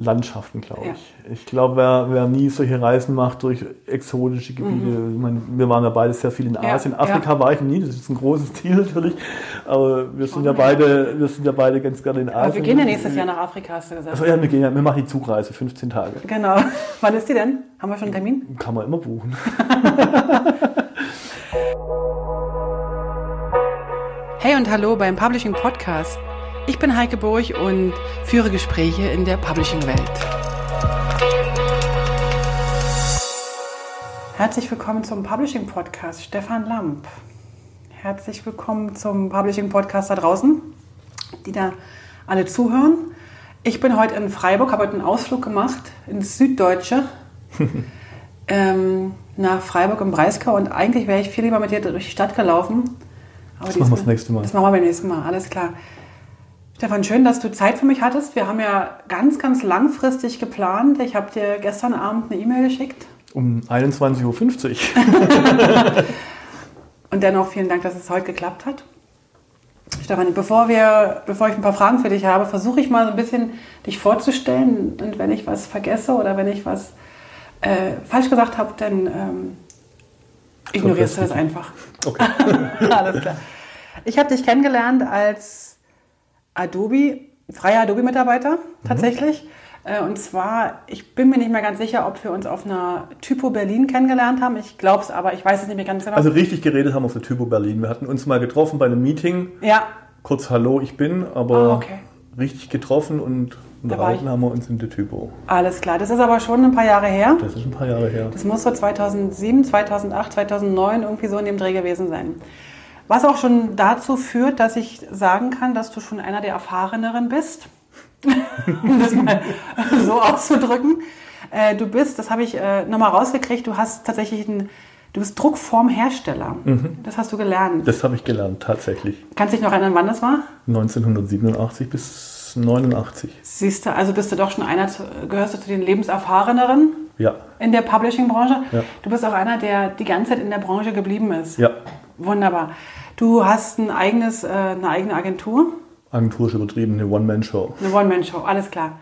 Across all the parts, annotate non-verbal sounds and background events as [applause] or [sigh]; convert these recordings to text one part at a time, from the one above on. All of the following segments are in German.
Landschaften, glaube ja. ich. Ich glaube, wer, wer nie solche Reisen macht durch exotische Gebiete, mhm. ich meine, wir waren ja beide sehr viel in Asien. Ja, Afrika ja. war ich nie, das ist ein großes [laughs] Ziel natürlich, aber wir sind ja beide, wir sind ja beide ganz gerne in Asien. Aber wir gehen ja nächstes Jahr nach Afrika, hast du gesagt. Also ja, wir gehen ja, wir machen die Zugreise, 15 Tage. Genau. [laughs] Wann ist die denn? Haben wir schon einen Termin? Kann man immer buchen. [laughs] hey und hallo beim Publishing Podcast. Ich bin Heike Burg und führe Gespräche in der Publishing-Welt. Herzlich willkommen zum Publishing-Podcast, Stefan Lamp. Herzlich willkommen zum Publishing-Podcast da draußen, die da alle zuhören. Ich bin heute in Freiburg, habe heute einen Ausflug gemacht ins Süddeutsche, [laughs] ähm, nach Freiburg im Breisgau und eigentlich wäre ich viel lieber mit dir durch die Stadt gelaufen. Aber das machen wir das nächste Mal. Das machen wir beim nächsten Mal, alles klar. Stefan, schön, dass du Zeit für mich hattest. Wir haben ja ganz, ganz langfristig geplant. Ich habe dir gestern Abend eine E-Mail geschickt. Um 21.50 Uhr. [laughs] Und dennoch vielen Dank, dass es heute geklappt hat. Stefan, bevor, wir, bevor ich ein paar Fragen für dich habe, versuche ich mal so ein bisschen dich vorzustellen. Und wenn ich was vergesse oder wenn ich was äh, falsch gesagt habe, dann ähm, ignorierst du das einfach. Okay. [laughs] Alles klar. Ich habe dich kennengelernt als Adobe, freier Adobe-Mitarbeiter tatsächlich. Mhm. Und zwar, ich bin mir nicht mehr ganz sicher, ob wir uns auf einer Typo Berlin kennengelernt haben. Ich glaube es, aber ich weiß es nicht mehr ganz genau. Also richtig geredet haben wir auf der Typo Berlin. Wir hatten uns mal getroffen bei einem Meeting. Ja. Kurz Hallo, ich bin, aber ah, okay. richtig getroffen und unterhalten haben wir uns in der Typo. Alles klar, das ist aber schon ein paar Jahre her. Das ist ein paar Jahre her. Das muss so 2007, 2008, 2009 irgendwie so in dem Dreh gewesen sein. Was auch schon dazu führt, dass ich sagen kann, dass du schon einer der Erfahreneren bist. [laughs] um das mal so auszudrücken. Äh, du bist, das habe ich äh, nochmal rausgekriegt, du hast tatsächlich einen, du bist Druckformhersteller. Mhm. Das hast du gelernt. Das habe ich gelernt, tatsächlich. Kannst du dich noch erinnern, wann das war? 1987 bis 89. Siehst du, also bist du doch schon einer, gehörst du zu den Lebenserfahreneren? Ja. In der Publishing-Branche? Ja. Du bist auch einer, der die ganze Zeit in der Branche geblieben ist. Ja. Wunderbar. Du hast ein eigenes, äh, eine eigene Agentur? Agentur ist übertrieben, eine One-Man-Show. Eine One-Man-Show, alles klar.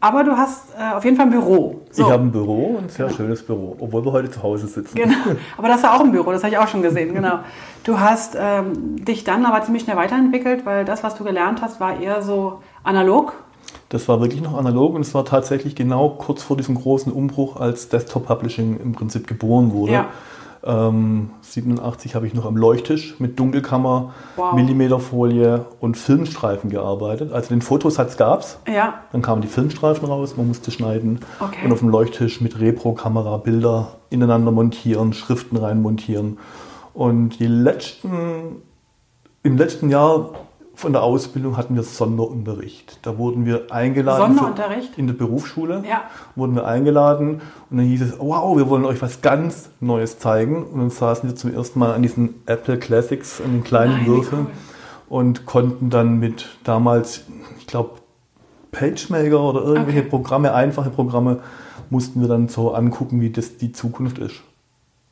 Aber du hast äh, auf jeden Fall ein Büro. So. Ich habe ein Büro, ein sehr genau. schönes Büro, obwohl wir heute zu Hause sitzen. Genau, [laughs] aber das war auch ein Büro, das habe ich auch schon gesehen, genau. Du hast ähm, dich dann aber ziemlich schnell weiterentwickelt, weil das, was du gelernt hast, war eher so analog. Das war wirklich noch analog und es war tatsächlich genau kurz vor diesem großen Umbruch, als Desktop Publishing im Prinzip geboren wurde. Ja. Ähm, 87 habe ich noch am Leuchttisch mit Dunkelkammer, wow. Millimeterfolie und Filmstreifen gearbeitet. Also den Fotosatz gab es. Ja. Dann kamen die Filmstreifen raus, man musste schneiden. Okay. Und auf dem Leuchttisch mit Repro-Kamera Bilder ineinander montieren, Schriften rein montieren. Und die letzten, im letzten Jahr von der Ausbildung hatten wir Sonderunterricht. Da wurden wir eingeladen. Sonderunterricht? in der Berufsschule. Ja. Wurden wir eingeladen und dann hieß es, wow, wir wollen euch was ganz Neues zeigen. Und dann saßen wir zum ersten Mal an diesen Apple Classics, an den kleinen Nein, Würfeln cool. und konnten dann mit damals, ich glaube, PageMaker oder irgendwelche okay. Programme, einfache Programme, mussten wir dann so angucken, wie das die Zukunft ist.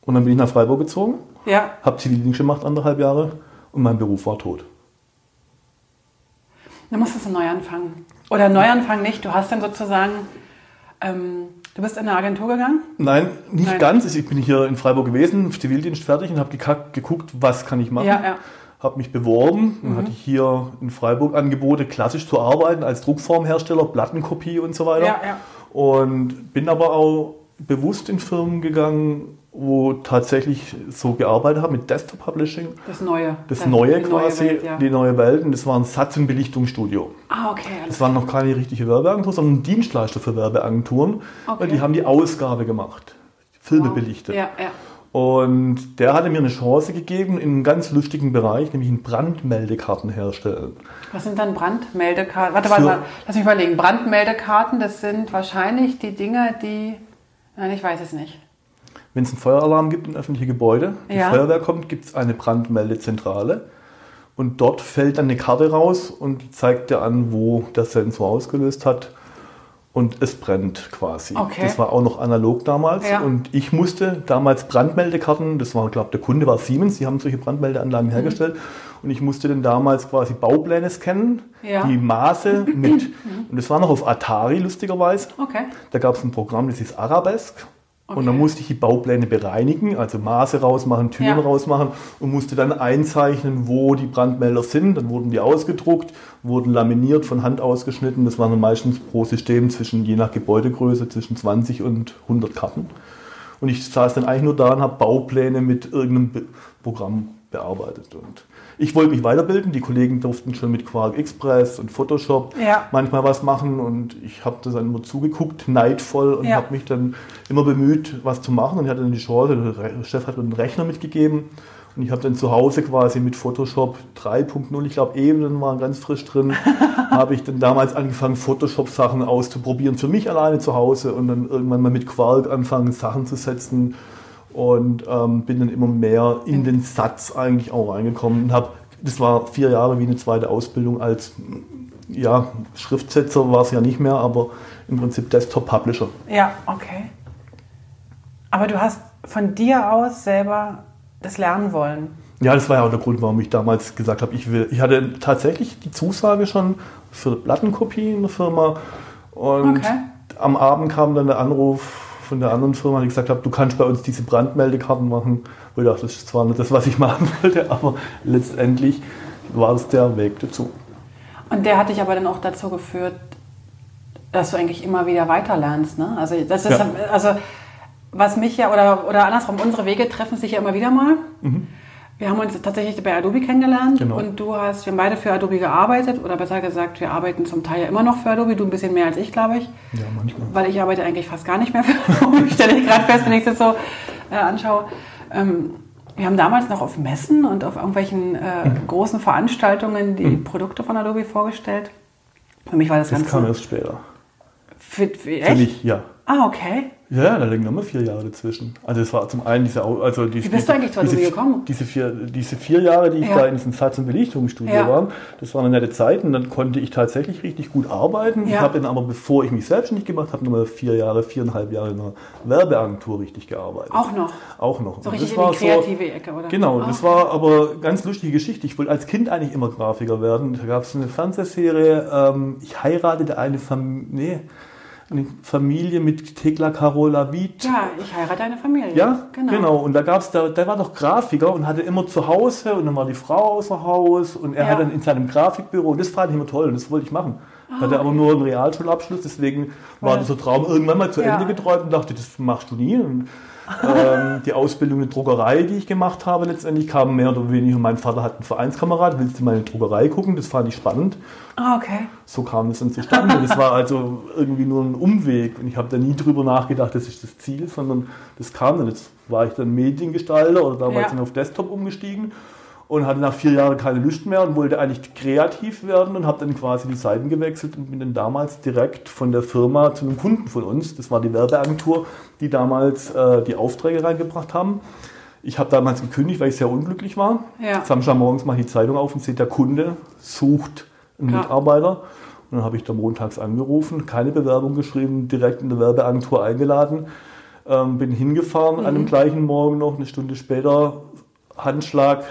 Und dann bin ich nach Freiburg gezogen, ja. habe Zivildienst gemacht, anderthalb Jahre, und mein Beruf war tot. Dann musstest du neu anfangen. Oder neu anfangen nicht. Du hast dann sozusagen, ähm, du bist in eine Agentur gegangen? Nein, nicht Nein. ganz. Ich bin hier in Freiburg gewesen, Zivildienst fertig und habe geguckt, was kann ich machen. Ja, ja. Habe mich beworben. Dann mhm. hatte ich hier in Freiburg Angebote, klassisch zu arbeiten als Druckformhersteller, Plattenkopie und so weiter. Ja, ja. Und bin aber auch bewusst in Firmen gegangen, wo tatsächlich so gearbeitet haben mit Desktop Publishing. Das Neue. Das, das Neue quasi, neue Welt, ja. die neue Welt. Und das war ein Satz- und Belichtungsstudio. Ah, okay. Das waren noch keine richtige Werbeagentur, sondern Dienstleister für Werbeagenturen. Okay. Weil die haben die Ausgabe gemacht. Filme wow. belichtet. Ja, ja. Und der hatte mir eine Chance gegeben in einem ganz lustigen Bereich, nämlich in Brandmeldekarten herstellen. Was sind dann Brandmeldekarten? Warte, warte, warte, lass mich überlegen. Brandmeldekarten, das sind wahrscheinlich die Dinge, die. Nein, ich weiß es nicht. Wenn es einen Feueralarm gibt in öffentliche Gebäude, die ja. Feuerwehr kommt, gibt es eine Brandmeldezentrale. Und dort fällt dann eine Karte raus und zeigt dir an, wo der Sensor ausgelöst hat. und es brennt quasi. Okay. Das war auch noch analog damals Ja. und ich musste damals Brandmeldekarten, das war, glaube der Kunde war Siemens, die haben solche Brandmeldeanlagen Mhm. hergestellt und ich musste dann damals quasi Baupläne scannen, Ja. die Maße [laughs] mit und das war noch auf Atari lustigerweise. Okay. Da gab es ein Programm, das hieß Arabesque. Und Okay. dann musste ich die Baupläne bereinigen, also Maße rausmachen, Türen Ja. rausmachen und musste dann einzeichnen, wo die Brandmelder sind. Dann wurden die ausgedruckt, wurden laminiert, von Hand ausgeschnitten. Das waren dann meistens pro System zwischen, je nach Gebäudegröße, zwischen 20 und 100 Karten. Und ich saß dann eigentlich nur da und habe Baupläne mit irgendeinem Programm bearbeitet. Und ich wollte mich weiterbilden. Die Kollegen durften schon mit Quark Express und Photoshop Ja. manchmal was machen und ich habe das dann immer zugeguckt, neidvoll und Ja. habe mich dann immer bemüht, was zu machen und ich hatte dann die Chance, der Chef hat mir einen Rechner mitgegeben und ich habe dann zu Hause quasi mit Photoshop 3.0, ich glaube Ebenen waren ganz frisch drin, [laughs] habe ich dann damals angefangen, Photoshop-Sachen auszuprobieren für mich alleine zu Hause und dann irgendwann mal mit Quark anfangen, Sachen zu setzen und ähm, bin dann immer mehr in den Satz eigentlich auch reingekommen und habe, das war vier Jahre wie eine zweite Ausbildung als ja, Schriftsetzer war es ja nicht mehr, aber im Prinzip Desktop-Publisher. Ja, okay. Aber du hast von dir aus selber das lernen wollen. Ja, das war ja auch der Grund, warum ich damals gesagt habe, ich will. Ich hatte tatsächlich die Zusage schon für eine Plattenkopie in der Firma und Okay. am Abend kam dann der Anruf von der anderen Firma, die gesagt hat, du kannst bei uns diese Brandmeldekarten machen. Und ich dachte, das ist zwar nicht das, was ich machen wollte, aber letztendlich war es der Weg dazu. Und der hat dich aber dann auch dazu geführt, dass du eigentlich immer wieder weiter lernst. Ne? Also, das ist, Ja. also, was mich ja, oder, oder andersrum, unsere Wege treffen sich ja immer wieder mal. Wir haben uns tatsächlich bei Adobe kennengelernt Genau. und du hast, wir haben beide für Adobe gearbeitet oder besser gesagt, wir arbeiten zum Teil ja immer noch für Adobe, du ein bisschen mehr als ich, glaube ich. Ja, manchmal. weil ich arbeite eigentlich fast gar nicht mehr für Adobe, [laughs] stelle ich gerade fest, wenn ich das so äh, anschaue. Ähm, wir haben damals noch auf Messen und auf irgendwelchen äh, Mhm. großen Veranstaltungen die Produkte von Adobe vorgestellt. Für mich war das, Das Ganze... kam erst später. Für, für, echt? Für mich, ja. Ah, okay. Ja, da liegen nochmal vier Jahre dazwischen. Also es war zum einen diese, also die, Wie bist du eigentlich zu diese, gekommen? Diese vier, diese vier Jahre, die ich Ja. da in diesem Satz- und Belichtungsstudio Ja. war, das waren eine nette Zeit und dann konnte ich tatsächlich richtig gut arbeiten. Ich Ja. habe dann aber, bevor ich mich selbstständig gemacht habe, nochmal vier Jahre, viereinhalb Jahre in einer Werbeagentur richtig gearbeitet. Auch noch. Auch noch. So Und richtig das in war die kreative Ecke, oder? Genau, Ah, das war aber eine ganz lustige Geschichte. Ich wollte als Kind eigentlich immer Grafiker werden. Da gab es eine Fernsehserie, ähm, ich heiratete eine, Fam nee, eine Familie mit Thekla Carola Wied. Ja, ich heirate eine Familie. Ja, genau. Und da gab's da, der war doch Grafiker und hatte immer zu Hause und dann war die Frau außer Haus und er Ja. hat dann in seinem Grafikbüro, und das fand ich immer toll und das wollte ich machen. hatte aber nur einen Realschulabschluss, deswegen war. Ja. dieser Traum irgendwann mal zu Ja. Ende geträumt und dachte, das machst du nie. Und, ähm, die Ausbildung in der Druckerei, die ich gemacht habe, letztendlich kam mehr oder weniger. Mein Vater hat einen Vereinskamerad, willst du mal in die Druckerei gucken? Das fand ich spannend. Ah, okay. So kam das dann zustande. Das war also irgendwie nur ein Umweg. Und ich habe da nie drüber nachgedacht, das ist das Ziel, sondern das kam dann. Jetzt war ich dann Mediengestalter oder damals Ja. dann auf Desktop umgestiegen und hatte nach vier Jahren keine Lust mehr und wollte eigentlich kreativ werden und habe dann quasi die Seiten gewechselt und bin dann damals direkt von der Firma zu einem Kunden von uns, das war die Werbeagentur, die damals äh, die Aufträge reingebracht haben. Ich habe damals gekündigt, weil ich sehr unglücklich war. Ja. Samstagmorgens mache ich die Zeitung auf und sehe, der Kunde sucht einen Ja. Mitarbeiter. Und dann habe ich da montags angerufen, keine Bewerbung geschrieben, direkt in der Werbeagentur eingeladen, ähm, bin hingefahren an Mhm. dem gleichen Morgen noch, eine Stunde später, Handschlag.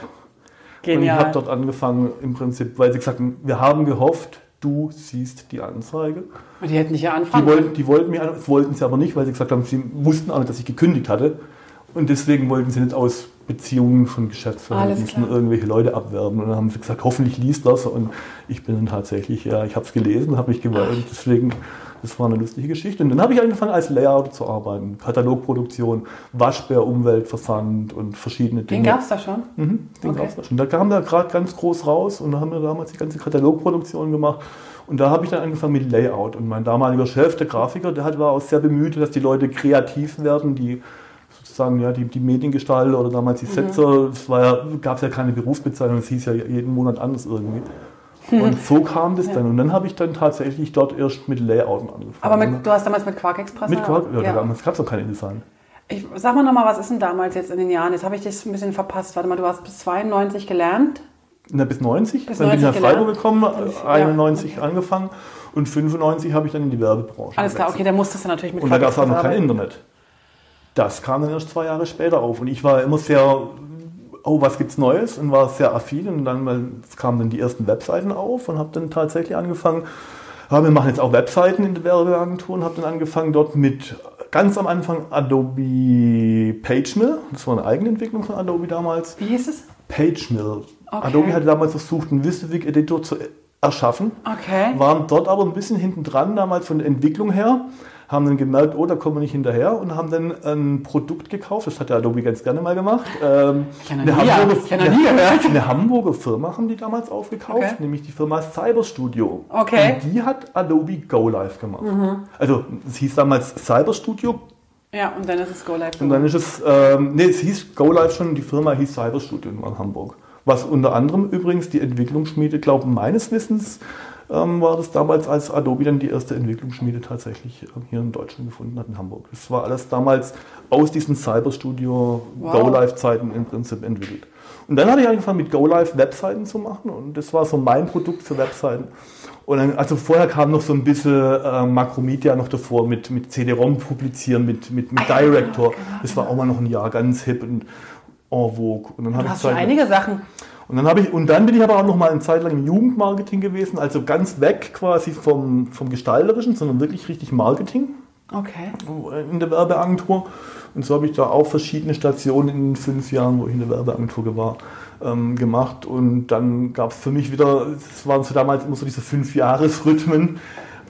Und ich Genial. habe dort angefangen, im Prinzip, weil sie gesagt haben, wir haben gehofft, du siehst die Anzeige. Und die hätten dich ja Die anfangen wollten, die wollten mich an, das wollten sie aber nicht, weil sie gesagt haben, sie wussten auch nicht, dass ich gekündigt hatte. Und deswegen wollten sie nicht aus Beziehungen von Geschäftsverhältnissen irgendwelche Leute abwerben. Und dann haben sie gesagt, hoffentlich liest das. Und ich bin dann tatsächlich, ja, ich habe es gelesen, habe mich geweilt. Deswegen, das war eine lustige Geschichte. Und dann habe ich angefangen, als Layout zu arbeiten. Katalogproduktion, Waschbär, Umweltversand und verschiedene Den Dinge. gab es da schon? Mhm, den Okay. gab's da schon. Da kam da gerade ganz groß raus und da haben wir damals die ganze Katalogproduktion gemacht. Und da habe ich dann angefangen mit Layout. Und mein damaliger Chef, der Grafiker, der hat, war auch sehr bemüht, dass die Leute kreativ werden, die sozusagen ja, die, die Mediengestalter oder damals die Mhm. Setzer. Es war ja, gab es ja keine Berufsbezeichnung, es hieß ja jeden Monat anders irgendwie. Und so kam das dann. Und dann habe ich dann tatsächlich dort erst mit Layouten angefangen. Aber mit, du hast damals mit Quark Express? mit Quark, ja, ja. damals gab es noch keine InDesign. Ich, sag mal nochmal, was ist denn damals jetzt in den Jahren? Jetzt habe ich das ein bisschen verpasst. Warte mal, du hast bis 92 gelernt. Na, bis 90. Bis dann bin ich 90 nach Freiburg gelernt. gekommen, Ja, 91 okay. angefangen und 95 habe ich dann in die Werbebranche Alles klar, okay, dann musstest du natürlich mit Und da gab es auch noch kein. Internet. Das kam dann erst zwei Jahre später auf. Und ich war immer sehr, oh, was gibt's Neues? Und war sehr affin. Und dann kamen dann die ersten Webseiten auf und habe dann tatsächlich angefangen, ja, wir machen jetzt auch Webseiten in der Werbeagentur und habe dann angefangen dort mit ganz am Anfang Adobe PageMill. Das war eine Eigenentwicklung von Adobe damals. Wie hieß es? PageMill. Okay. Adobe hatte damals versucht, einen WYSIWYG-Editor zu erschaffen Okay. waren dort aber ein bisschen hinten dran, damals von der Entwicklung her, haben dann gemerkt, oh, da kommen wir nicht hinterher und haben dann ein Produkt gekauft, das hat der Adobe ganz gerne mal gemacht. Ähm, eine, Hamburger, gehört. eine Hamburger Firma haben die damals aufgekauft, Okay. nämlich die Firma Cyberstudio. Okay. Und die hat Adobe Go Live gemacht. Also es hieß damals Cyberstudio Ja, und dann ist es Go Live. und dann ist es, ähm, nee, es hieß Go Live schon, die Firma hieß Cyberstudio in Hamburg. Was unter anderem übrigens die Entwicklungsschmiede, glaube meines Wissens, ähm, war das damals, als Adobe dann die erste Entwicklungsschmiede tatsächlich ähm, hier in Deutschland gefunden hat, in Hamburg. Das war alles damals aus diesen Cyberstudio Wow. Go Live Zeiten im Prinzip entwickelt. Und dann hatte ich angefangen mit Go Live Webseiten zu machen und das war so mein Produkt für Webseiten. Und dann, also vorher kam noch so ein bisschen äh, Macromedia noch davor mit, mit CD-ROM publizieren, mit, mit, mit Ah, Director. genau, das war auch mal noch ein Jahr ganz hip und en vogue. Und dann Du habe ich hast schon einige Sachen. Und dann, habe ich, und dann bin ich aber auch noch mal eine Zeit lang im Jugendmarketing gewesen, also ganz weg quasi vom, vom Gestalterischen, sondern wirklich richtig Marketing Okay. in der Werbeagentur. Und so habe ich da auch verschiedene Stationen in den fünf Jahren, wo ich in der Werbeagentur war, ähm, gemacht. Und dann gab es für mich wieder, es waren so damals immer so diese fünf Jahresrhythmen.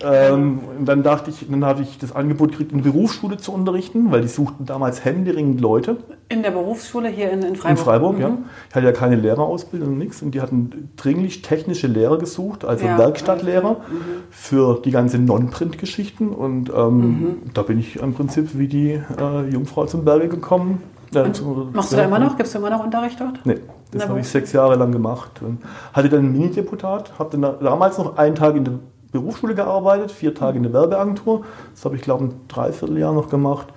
Ähm, und dann dachte ich, dann hatte ich das Angebot gekriegt, in Berufsschule zu unterrichten, weil die suchten damals händeringend Leute. In der Berufsschule hier in, in Freiburg. In Freiburg, Mhm. ja. Ich hatte ja keine Lehrerausbildung und nichts. Und die hatten dringlich technische Lehrer gesucht, also Ja, Werkstattlehrer. Mhm. für die ganze Non-Print-Geschichten. Und ähm, da bin ich im Prinzip wie die äh, Jungfrau zum Berge gekommen. Äh, Machst du da immer noch? Gibst du immer noch Unterricht dort? Nee, das habe ich sechs Jahre lang gemacht. Und hatte dann ein Mini-Deputat, habe dann damals noch einen Tag in der Berufsschule gearbeitet, vier Tage in der Werbeagentur. Das habe ich, glaube ich, ein Dreivierteljahr noch gemacht.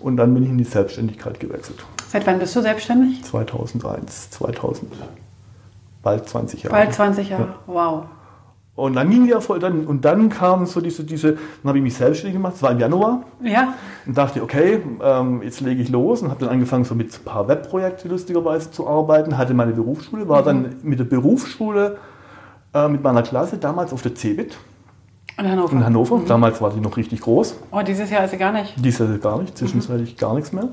Und dann bin ich in die Selbstständigkeit gewechselt. Seit wann bist du selbstständig? 2001, 2000, bald 20 Jahre. Bald 20 Jahre. Wow. Und dann ging die Erfolg, dann, und dann kam so diese, diese, dann habe ich mich selbstständig gemacht, das war im Januar, Ja. und dachte, okay, ähm, jetzt lege ich los und habe dann angefangen, so mit ein paar Webprojekten lustigerweise zu arbeiten, hatte meine Berufsschule, war dann mit der Berufsschule äh, mit meiner Klasse damals auf der CeBIT In Hannover. in Hannover. Damals war die noch richtig groß. Oh, dieses Jahr ist sie gar nicht. Dies Jahr gar nicht, zwischenzeitlich gar nichts mehr.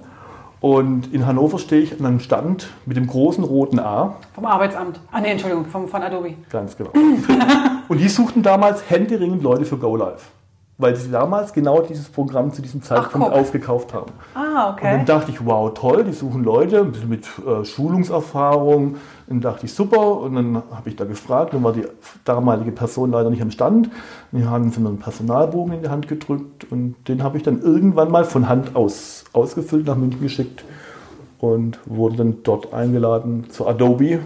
Und in Hannover stehe ich an einem Stand mit dem großen roten A. Vom Arbeitsamt. Ah, nee, Entschuldigung, vom, von Adobe. Ganz genau. [laughs] und die suchten damals händeringend Leute für Go Live. Weil sie damals genau dieses Programm zu diesem Zeitpunkt guck. aufgekauft haben. Ah, Und dann okay. dachte ich, wow, toll, die suchen Leute ein bisschen mit äh, Schulungserfahrung. Dann dachte ich, super. Und dann habe ich da gefragt. Dann war die damalige Person leider nicht am Stand. Und die haben sie mir einen Personalbogen in die Hand gedrückt. Und den habe ich dann irgendwann mal von Hand aus ausgefüllt, nach München geschickt. Und wurde dann dort eingeladen zu Adobe.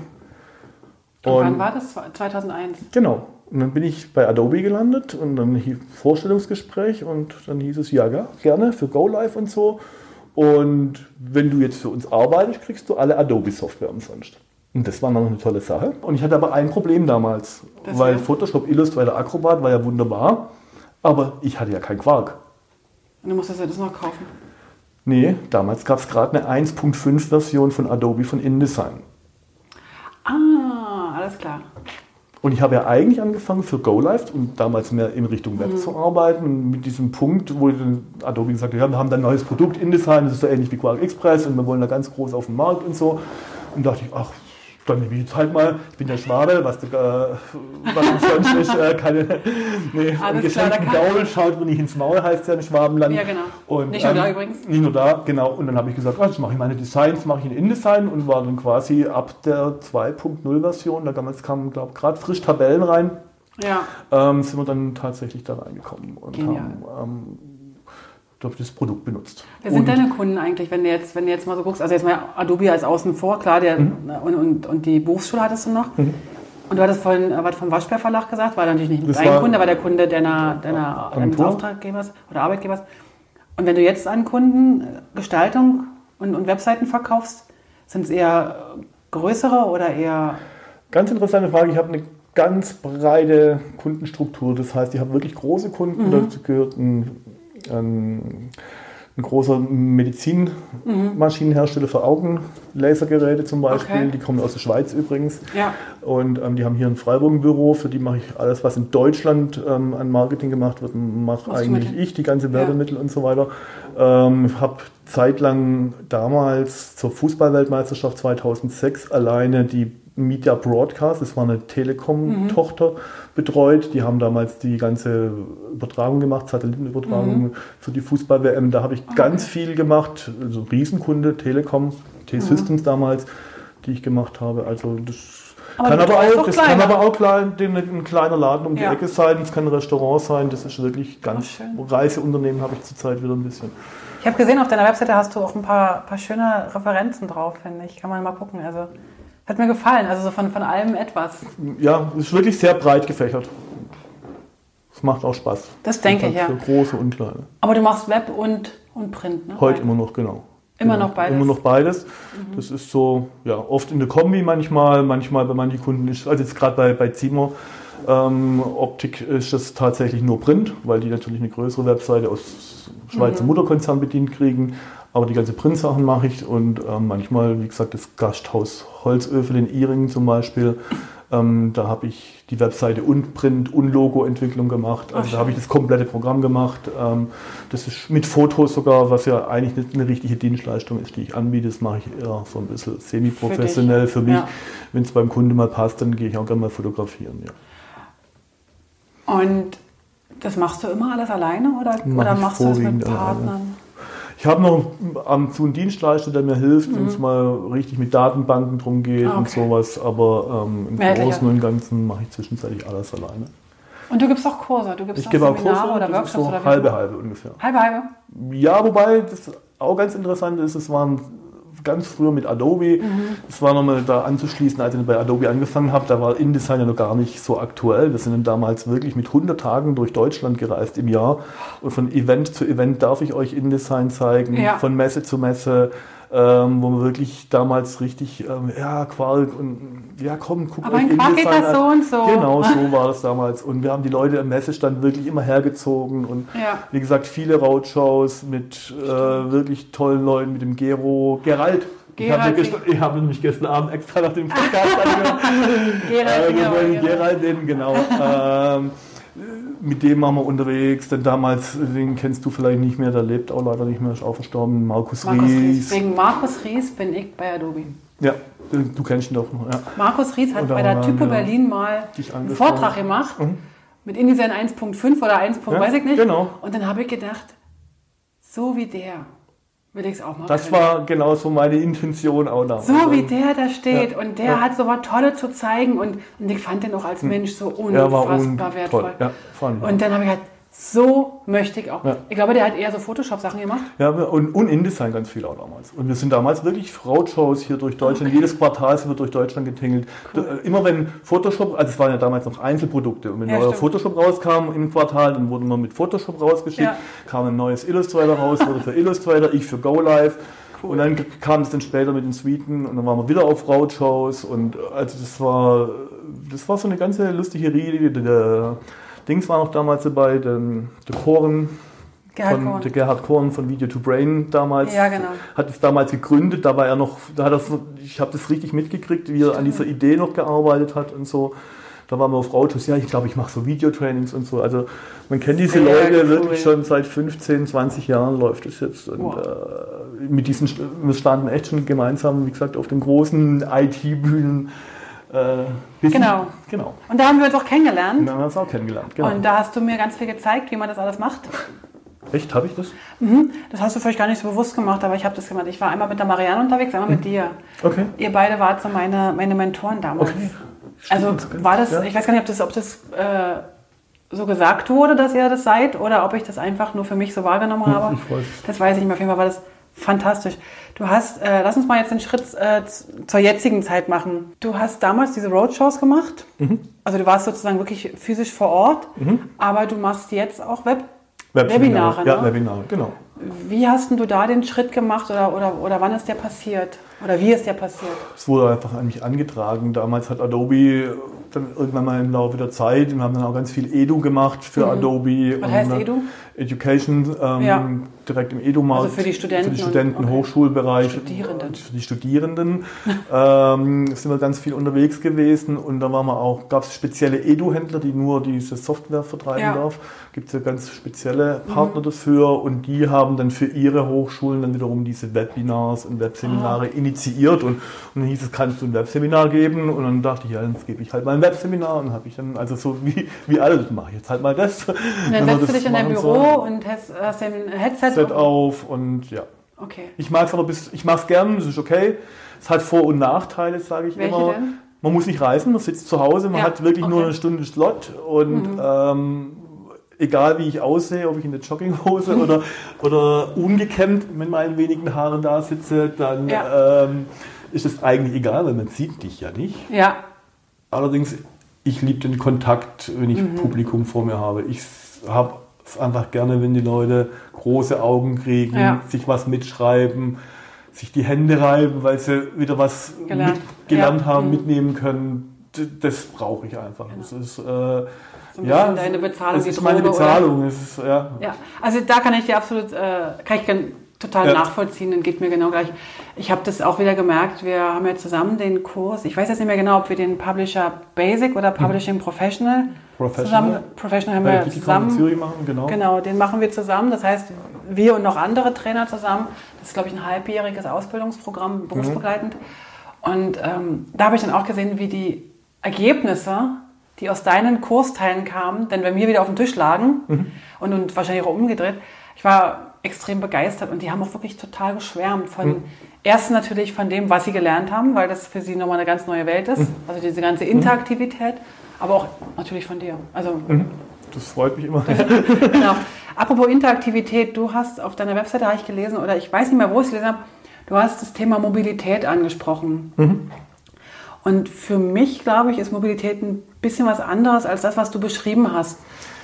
Und wann war das? 2001. Genau. Und dann bin ich bei Adobe gelandet und dann hieß Vorstellungsgespräch und dann hieß es, ja, ja, gerne für Go Live und so. Und wenn du jetzt für uns arbeitest, kriegst du alle Adobe-Software umsonst. Und das war dann noch eine tolle Sache. Und ich hatte aber ein Problem damals, Das weil war? Photoshop Illustrator Acrobat war ja wunderbar, aber ich hatte ja keinen Quark. Und du musstest ja das noch kaufen. Nee, damals gab es gerade eine 1.5-Version von Adobe von InDesign. Ah, alles klar. Und ich habe ja eigentlich angefangen für GoLive und damals mehr in Richtung Web zu arbeiten. Und mit diesem Punkt, wo dann Adobe gesagt hat, ja, wir haben da ein neues Produkt, InDesign, das ist so ähnlich wie Quark Express und wir wollen da ganz groß auf den Markt und so. Und dachte ich, ach, dann nehme ich jetzt halt mal, ich bin der Schwabe, was, du, äh, was umsonst ist, äh, keine, nee, Alles ein da geschenkten Gaul schaut mir nicht ins Maul, heißt ja im Schwabenland. Ja, genau. Und, Nicht nur da übrigens. Nicht nur da, genau. Und dann habe ich gesagt, ah, jetzt mache ich meine Designs, mache ich in InDesign und war dann quasi ab der 2.0-Version, da damals kamen, glaube ich, gerade frisch Tabellen rein, Ja. ähm, sind wir dann tatsächlich da reingekommen und Genial. haben ähm, dort das Produkt benutzt. Wer sind und deine Kunden eigentlich, wenn du jetzt, wenn du jetzt mal so guckst? Also jetzt mal Adobe als außen vor, klar, der, Mhm. und, und, und die Berufsschule hattest du noch. Und du hattest vorhin äh, was vom Waschbär Verlag gesagt, war natürlich nicht Das dein war- Kunde, war der Kunde deiner, deiner, deines Agentur. Auftraggebers oder Arbeitgebers. Und wenn du jetzt an Kunden Gestaltung und, und Webseiten verkaufst, sind es eher größere oder eher Ganz interessante Frage. Ich habe eine ganz breite Kundenstruktur. Das heißt, ich habe wirklich große Kunden. Mhm. Dazu gehört ein, ein ein großer Medizinmaschinenhersteller für Augenlasergeräte zum Beispiel. Okay. Die kommen aus der Schweiz übrigens. Ja. Und ähm, die haben hier ein Freiburg-Büro. Für die mache ich alles, was in Deutschland ähm, an Marketing gemacht wird, mache eigentlich ich, die ganze Werbemittel ja. und so weiter. Ähm, habe zeitlang damals zur Fußballweltmeisterschaft 2006 alleine die Media Broadcast, das war eine Telekom-Tochter, mhm. betreut. Die haben damals die ganze Übertragung gemacht, Satellitenübertragung mhm. für die Fußball-WM. Da habe ich okay. ganz viel gemacht. Also Riesenkunde, Telekom, T-Systems mhm. damals, die ich gemacht habe. Also das aber kann aber auch, das kann aber auch klein, ein kleiner Laden um die ja. Ecke sein, es kann ein Restaurant sein, das ist wirklich ganz Reiseunternehmen habe ich zurzeit wieder ein bisschen. Ich habe gesehen, auf deiner Webseite hast du auch ein paar, paar schöne Referenzen drauf, finde ich. Kann man mal gucken. Also hat mir gefallen, also so von, von allem etwas. Ja, es ist wirklich sehr breit gefächert. Es macht auch Spaß. Das denke ich, ja. Für große und kleine. Aber du machst Web und, und Print, ne? Heute immer noch, genau. Immer genau. noch beides? Immer noch beides. Mhm. Das ist so, ja, oft in der Kombi manchmal, manchmal bei manchen Kunden ist, also jetzt gerade bei, bei Zimmer, ähm, Optik ist das tatsächlich nur Print, weil die natürlich eine größere Webseite aus Schweizer mhm. Mutterkonzern bedient kriegen. Aber die ganze Printsachen mache ich und ähm, manchmal, wie gesagt, das Gasthaus Holzöfel in Iringen zum Beispiel. Ähm, da habe ich die Webseite und Print und Logo-Entwicklung gemacht. Also Ach, da habe ich das komplette Programm gemacht. Ähm, das ist mit Fotos sogar, was ja eigentlich nicht eine richtige Dienstleistung ist, die ich anbiete. Das mache ich eher so ein bisschen semi-professionell für, für, mich. Ja. Wenn es beim Kunden mal passt, dann gehe ich auch gerne mal fotografieren. Ja. Und das machst du immer alles alleine oder, Mach oder machst du das mit Partnern? Alleine. Ich habe noch am zu einen Dienstleister, der mir hilft, mhm. wenn es mal richtig mit Datenbanken drum geht ah, okay. und sowas. Aber ähm, im Mehr Großen und Ganzen mache ich zwischenzeitlich alles alleine. Und du gibst auch Kurse, du gibst ich auch Seminare auch Kurse, oder Workshops so oder halbe halbe ungefähr. Halbe halbe. Ja, wobei das auch ganz interessant ist, es waren ganz früher mit Adobe. Mhm. Das war nochmal da anzuschließen, als ich bei Adobe angefangen habe. Da war InDesign ja noch gar nicht so aktuell. Wir sind dann damals wirklich mit 100 Tagen durch Deutschland gereist im Jahr. Und von Event zu Event darf ich euch InDesign zeigen, ja. von Messe zu Messe ähm, wo man wirklich damals richtig, ähm, ja, Quark und ja, komm, guck Aber in Quark geht das so und so. Genau, so war das damals. Und wir haben die Leute am Messestand wirklich immer hergezogen und ja. wie gesagt, viele Roadshows mit äh, wirklich tollen Leuten, mit dem Gero, Gerald. Gerald ich habe, hab nämlich gestern Abend extra nach dem Podcast [laughs] angehört. Gerald, äh, genau, Gerald, den, genau. [laughs] ähm, mit dem waren wir unterwegs, denn damals, den kennst du vielleicht nicht mehr, der lebt auch leider nicht mehr, ist auch verstorben, Markus, Markus Ries. Ries. Wegen Markus Ries bin ich bei Adobe. Ja, du kennst ihn doch noch. Ja. Markus Ries hat bei der Typo Berlin mal einen Vortrag gemacht mhm. mit InDesign 1.5 oder 1. Ja, weiß ich nicht. Genau. Und dann habe ich gedacht, so wie der will ich es auch mal Das können. war genau so meine Intention auch da. So wie der da steht ja, und der ja. hat so was Tolles zu zeigen und, und ich fand den auch als hm. Mensch so unfassbar wertvoll. Ja, und dann habe ich gesagt, so möchte ich auch. Ja. Ich glaube, der hat eher so Photoshop-Sachen gemacht. Ja, und, und InDesign ganz viel auch damals. Und wir sind damals wirklich Roadshows hier durch Deutschland. Okay. Jedes Quartal sind wir durch Deutschland getingelt. Cool. Äh, immer wenn Photoshop, also es waren ja damals noch Einzelprodukte. Und wenn ja, neuer Photoshop rauskam im Quartal, dann wurden wir mit Photoshop rausgeschickt. Ja. Kam ein neues Illustrator raus, wurde für Illustrator, ich für GoLive. Cool. Und dann kam es dann später mit den Suiten und dann waren wir wieder auf Roadshows. Und also das war, das war so eine ganze lustige Rede. Dings war noch damals dabei, der, der Koren. Gerhard von, Korn. Der Gerhard Korn von Video to Brain damals. Ja, genau. Hat es damals gegründet, da war er noch, da hat das, ich habe das richtig mitgekriegt, wie er an dieser Idee noch gearbeitet hat und so. Da waren wir auf Autos, ja, ich glaube, ich mache so Videotrainings und so. Also man kennt diese Sehr Leute cool. wirklich schon seit 15, 20 Jahren läuft es jetzt. Und wow. äh, mit diesen, wir standen echt schon gemeinsam, wie gesagt, auf den großen IT-Bühnen äh, genau. genau. Und da haben wir uns auch kennengelernt. Da haben wir uns auch kennengelernt, genau. Und da hast du mir ganz viel gezeigt, wie man das alles macht. Echt, habe ich das? Mhm. Das hast du vielleicht gar nicht so bewusst gemacht, aber ich habe das gemacht. Ich war einmal mit der Marianne unterwegs, einmal mhm. mit dir. Okay. Ihr beide wart so meine, meine Mentoren damals. Okay. Also war das, ja. ich weiß gar nicht, ob das, ob das äh, so gesagt wurde, dass ihr das seid, oder ob ich das einfach nur für mich so wahrgenommen hm, habe. Das weiß ich nicht mehr. Auf jeden Fall war das fantastisch. Du hast, äh, lass uns mal jetzt den Schritt äh, zur jetzigen Zeit machen. Du hast damals diese Roadshows gemacht. Mhm. Also du warst sozusagen wirklich physisch vor Ort, mhm. aber du machst jetzt auch Web Webinare. Ja, ne? Webinare, genau. wie hast denn du da den Schritt gemacht oder, oder, oder wann ist der passiert? Oder wie ist der passiert? Es wurde einfach an mich angetragen. Damals hat Adobe dann irgendwann mal im Laufe der Zeit, wir haben dann auch ganz viel Edu gemacht für mhm. Adobe. Was heißt Edu? Education, ähm, ja. direkt im Edu-Markt. Also für die Studenten? Für die Studenten, okay. Hochschulbereich. Studierenden. Für die Studierenden [laughs] ähm, sind wir ganz viel unterwegs gewesen und da waren wir auch, gab es spezielle Edu-Händler, die nur diese Software vertreiben ja. darf. Gibt es ja ganz spezielle Partner mhm. dafür und die haben dann für ihre Hochschulen dann wiederum diese Webinars und Webseminare ah. initiiert und, und dann hieß es, kannst du ein Webseminar geben? Und dann dachte ich, ja, dann gebe ich halt mal ein Webseminar und habe ich dann, also so wie, wie alle, mache ich jetzt halt mal das. Und dann [laughs] setzt du dich in dein Büro so. und hast, hast ein Headset Set auf und ja. Okay. Ich mag es aber bis, ich mache es gern, das ist okay. Es hat Vor- und Nachteile, sage ich Welche immer. Denn? Man muss nicht reisen, man sitzt zu Hause, man Ja, hat wirklich nur okay. eine Stunde Slot und Mhm. ähm, egal wie ich aussehe, ob ich in der Jogginghose [laughs] oder, oder ungekämmt mit meinen wenigen Haaren da sitze, dann Ja. ähm, ist es eigentlich egal, weil man sieht dich ja nicht. Ja, Allerdings, ich liebe den Kontakt, wenn ich Mhm. Publikum vor mir habe. Ich habe es einfach gerne, wenn die Leute große Augen kriegen, Ja. sich was mitschreiben, sich die Hände reiben, weil sie wieder was Gelernt. gelernt haben, Mhm. mitnehmen können. Das brauche ich einfach. Das ist, äh, so ein ja, deine Bezahlung, das ist meine Droge? Bezahlung. Ist, ja. Ja, also da kann ich dir absolut, äh, kann ich total Ja. nachvollziehen, dann geht mir genau gleich. Ich habe das auch wieder gemerkt, wir haben ja zusammen den Kurs, ich weiß jetzt nicht mehr genau, ob wir den Publisher Basic oder Publishing Professional, Professional. zusammen, Professional haben wir zusammen, Zürich machen, genau. genau, den machen wir zusammen, das heißt, wir und noch andere Trainer zusammen, das ist glaube ich ein halbjähriges Ausbildungsprogramm, berufsbegleitend und ähm, da habe ich dann auch gesehen, wie die Ergebnisse, die aus deinen Kursteilen kamen, dann bei mir wieder auf dem Tisch lagen und, und wahrscheinlich auch umgedreht. Ich war extrem begeistert und die haben auch wirklich total geschwärmt von erstens natürlich von dem, was sie gelernt haben, weil das für sie nochmal eine ganz neue Welt ist. Also diese ganze Interaktivität, aber auch natürlich von dir. Also Das freut mich immer. [laughs] genau. Apropos Interaktivität, du hast auf deiner Webseite habe ich gelesen oder ich weiß nicht mehr, wo ich es gelesen habe, du hast das Thema Mobilität angesprochen. Und für mich, glaube ich, ist Mobilität ein bisschen was anderes als das, was du beschrieben hast.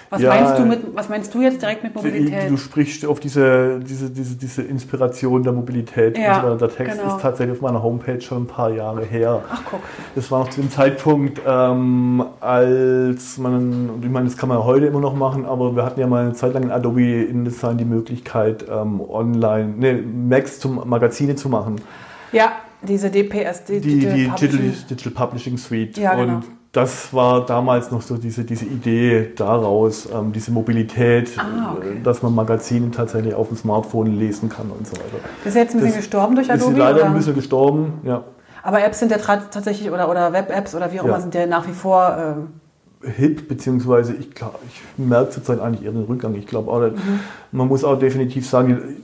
Was, Ja, meinst, du mit, was meinst du jetzt direkt mit Mobilität? Du sprichst auf diese, diese, diese, diese Inspiration der Mobilität. Ja, und so. Der Text genau. ist tatsächlich auf meiner Homepage schon ein paar Jahre her. Ach, guck. Das war noch zu dem Zeitpunkt, ähm, als man, ich meine, das kann man ja heute immer noch machen, aber wir hatten ja mal eine Zeit lang in Adobe InDesign die Möglichkeit, ähm, online, ne, Macs zum Magazine zu machen. Ja, diese DPS, die, Die, die Digital, Publishing. Digital Publishing Suite. Ja, genau. Und das war damals noch so diese, diese Idee daraus, ähm, diese Mobilität, Ah, okay. äh, dass man Magazine tatsächlich auf dem Smartphone lesen kann und so weiter. Das ist jetzt ein bisschen Das gestorben durch Ist Adobe? leider oder? ein bisschen gestorben, ja. Aber Apps sind ja tatsächlich, oder, oder Web-Apps oder wie auch Ja. immer, sind ja nach wie vor. ähm, hip, beziehungsweise ich, ich merke zurzeit eigentlich eher den Rückgang. Ich glaube auch, man muss auch definitiv sagen,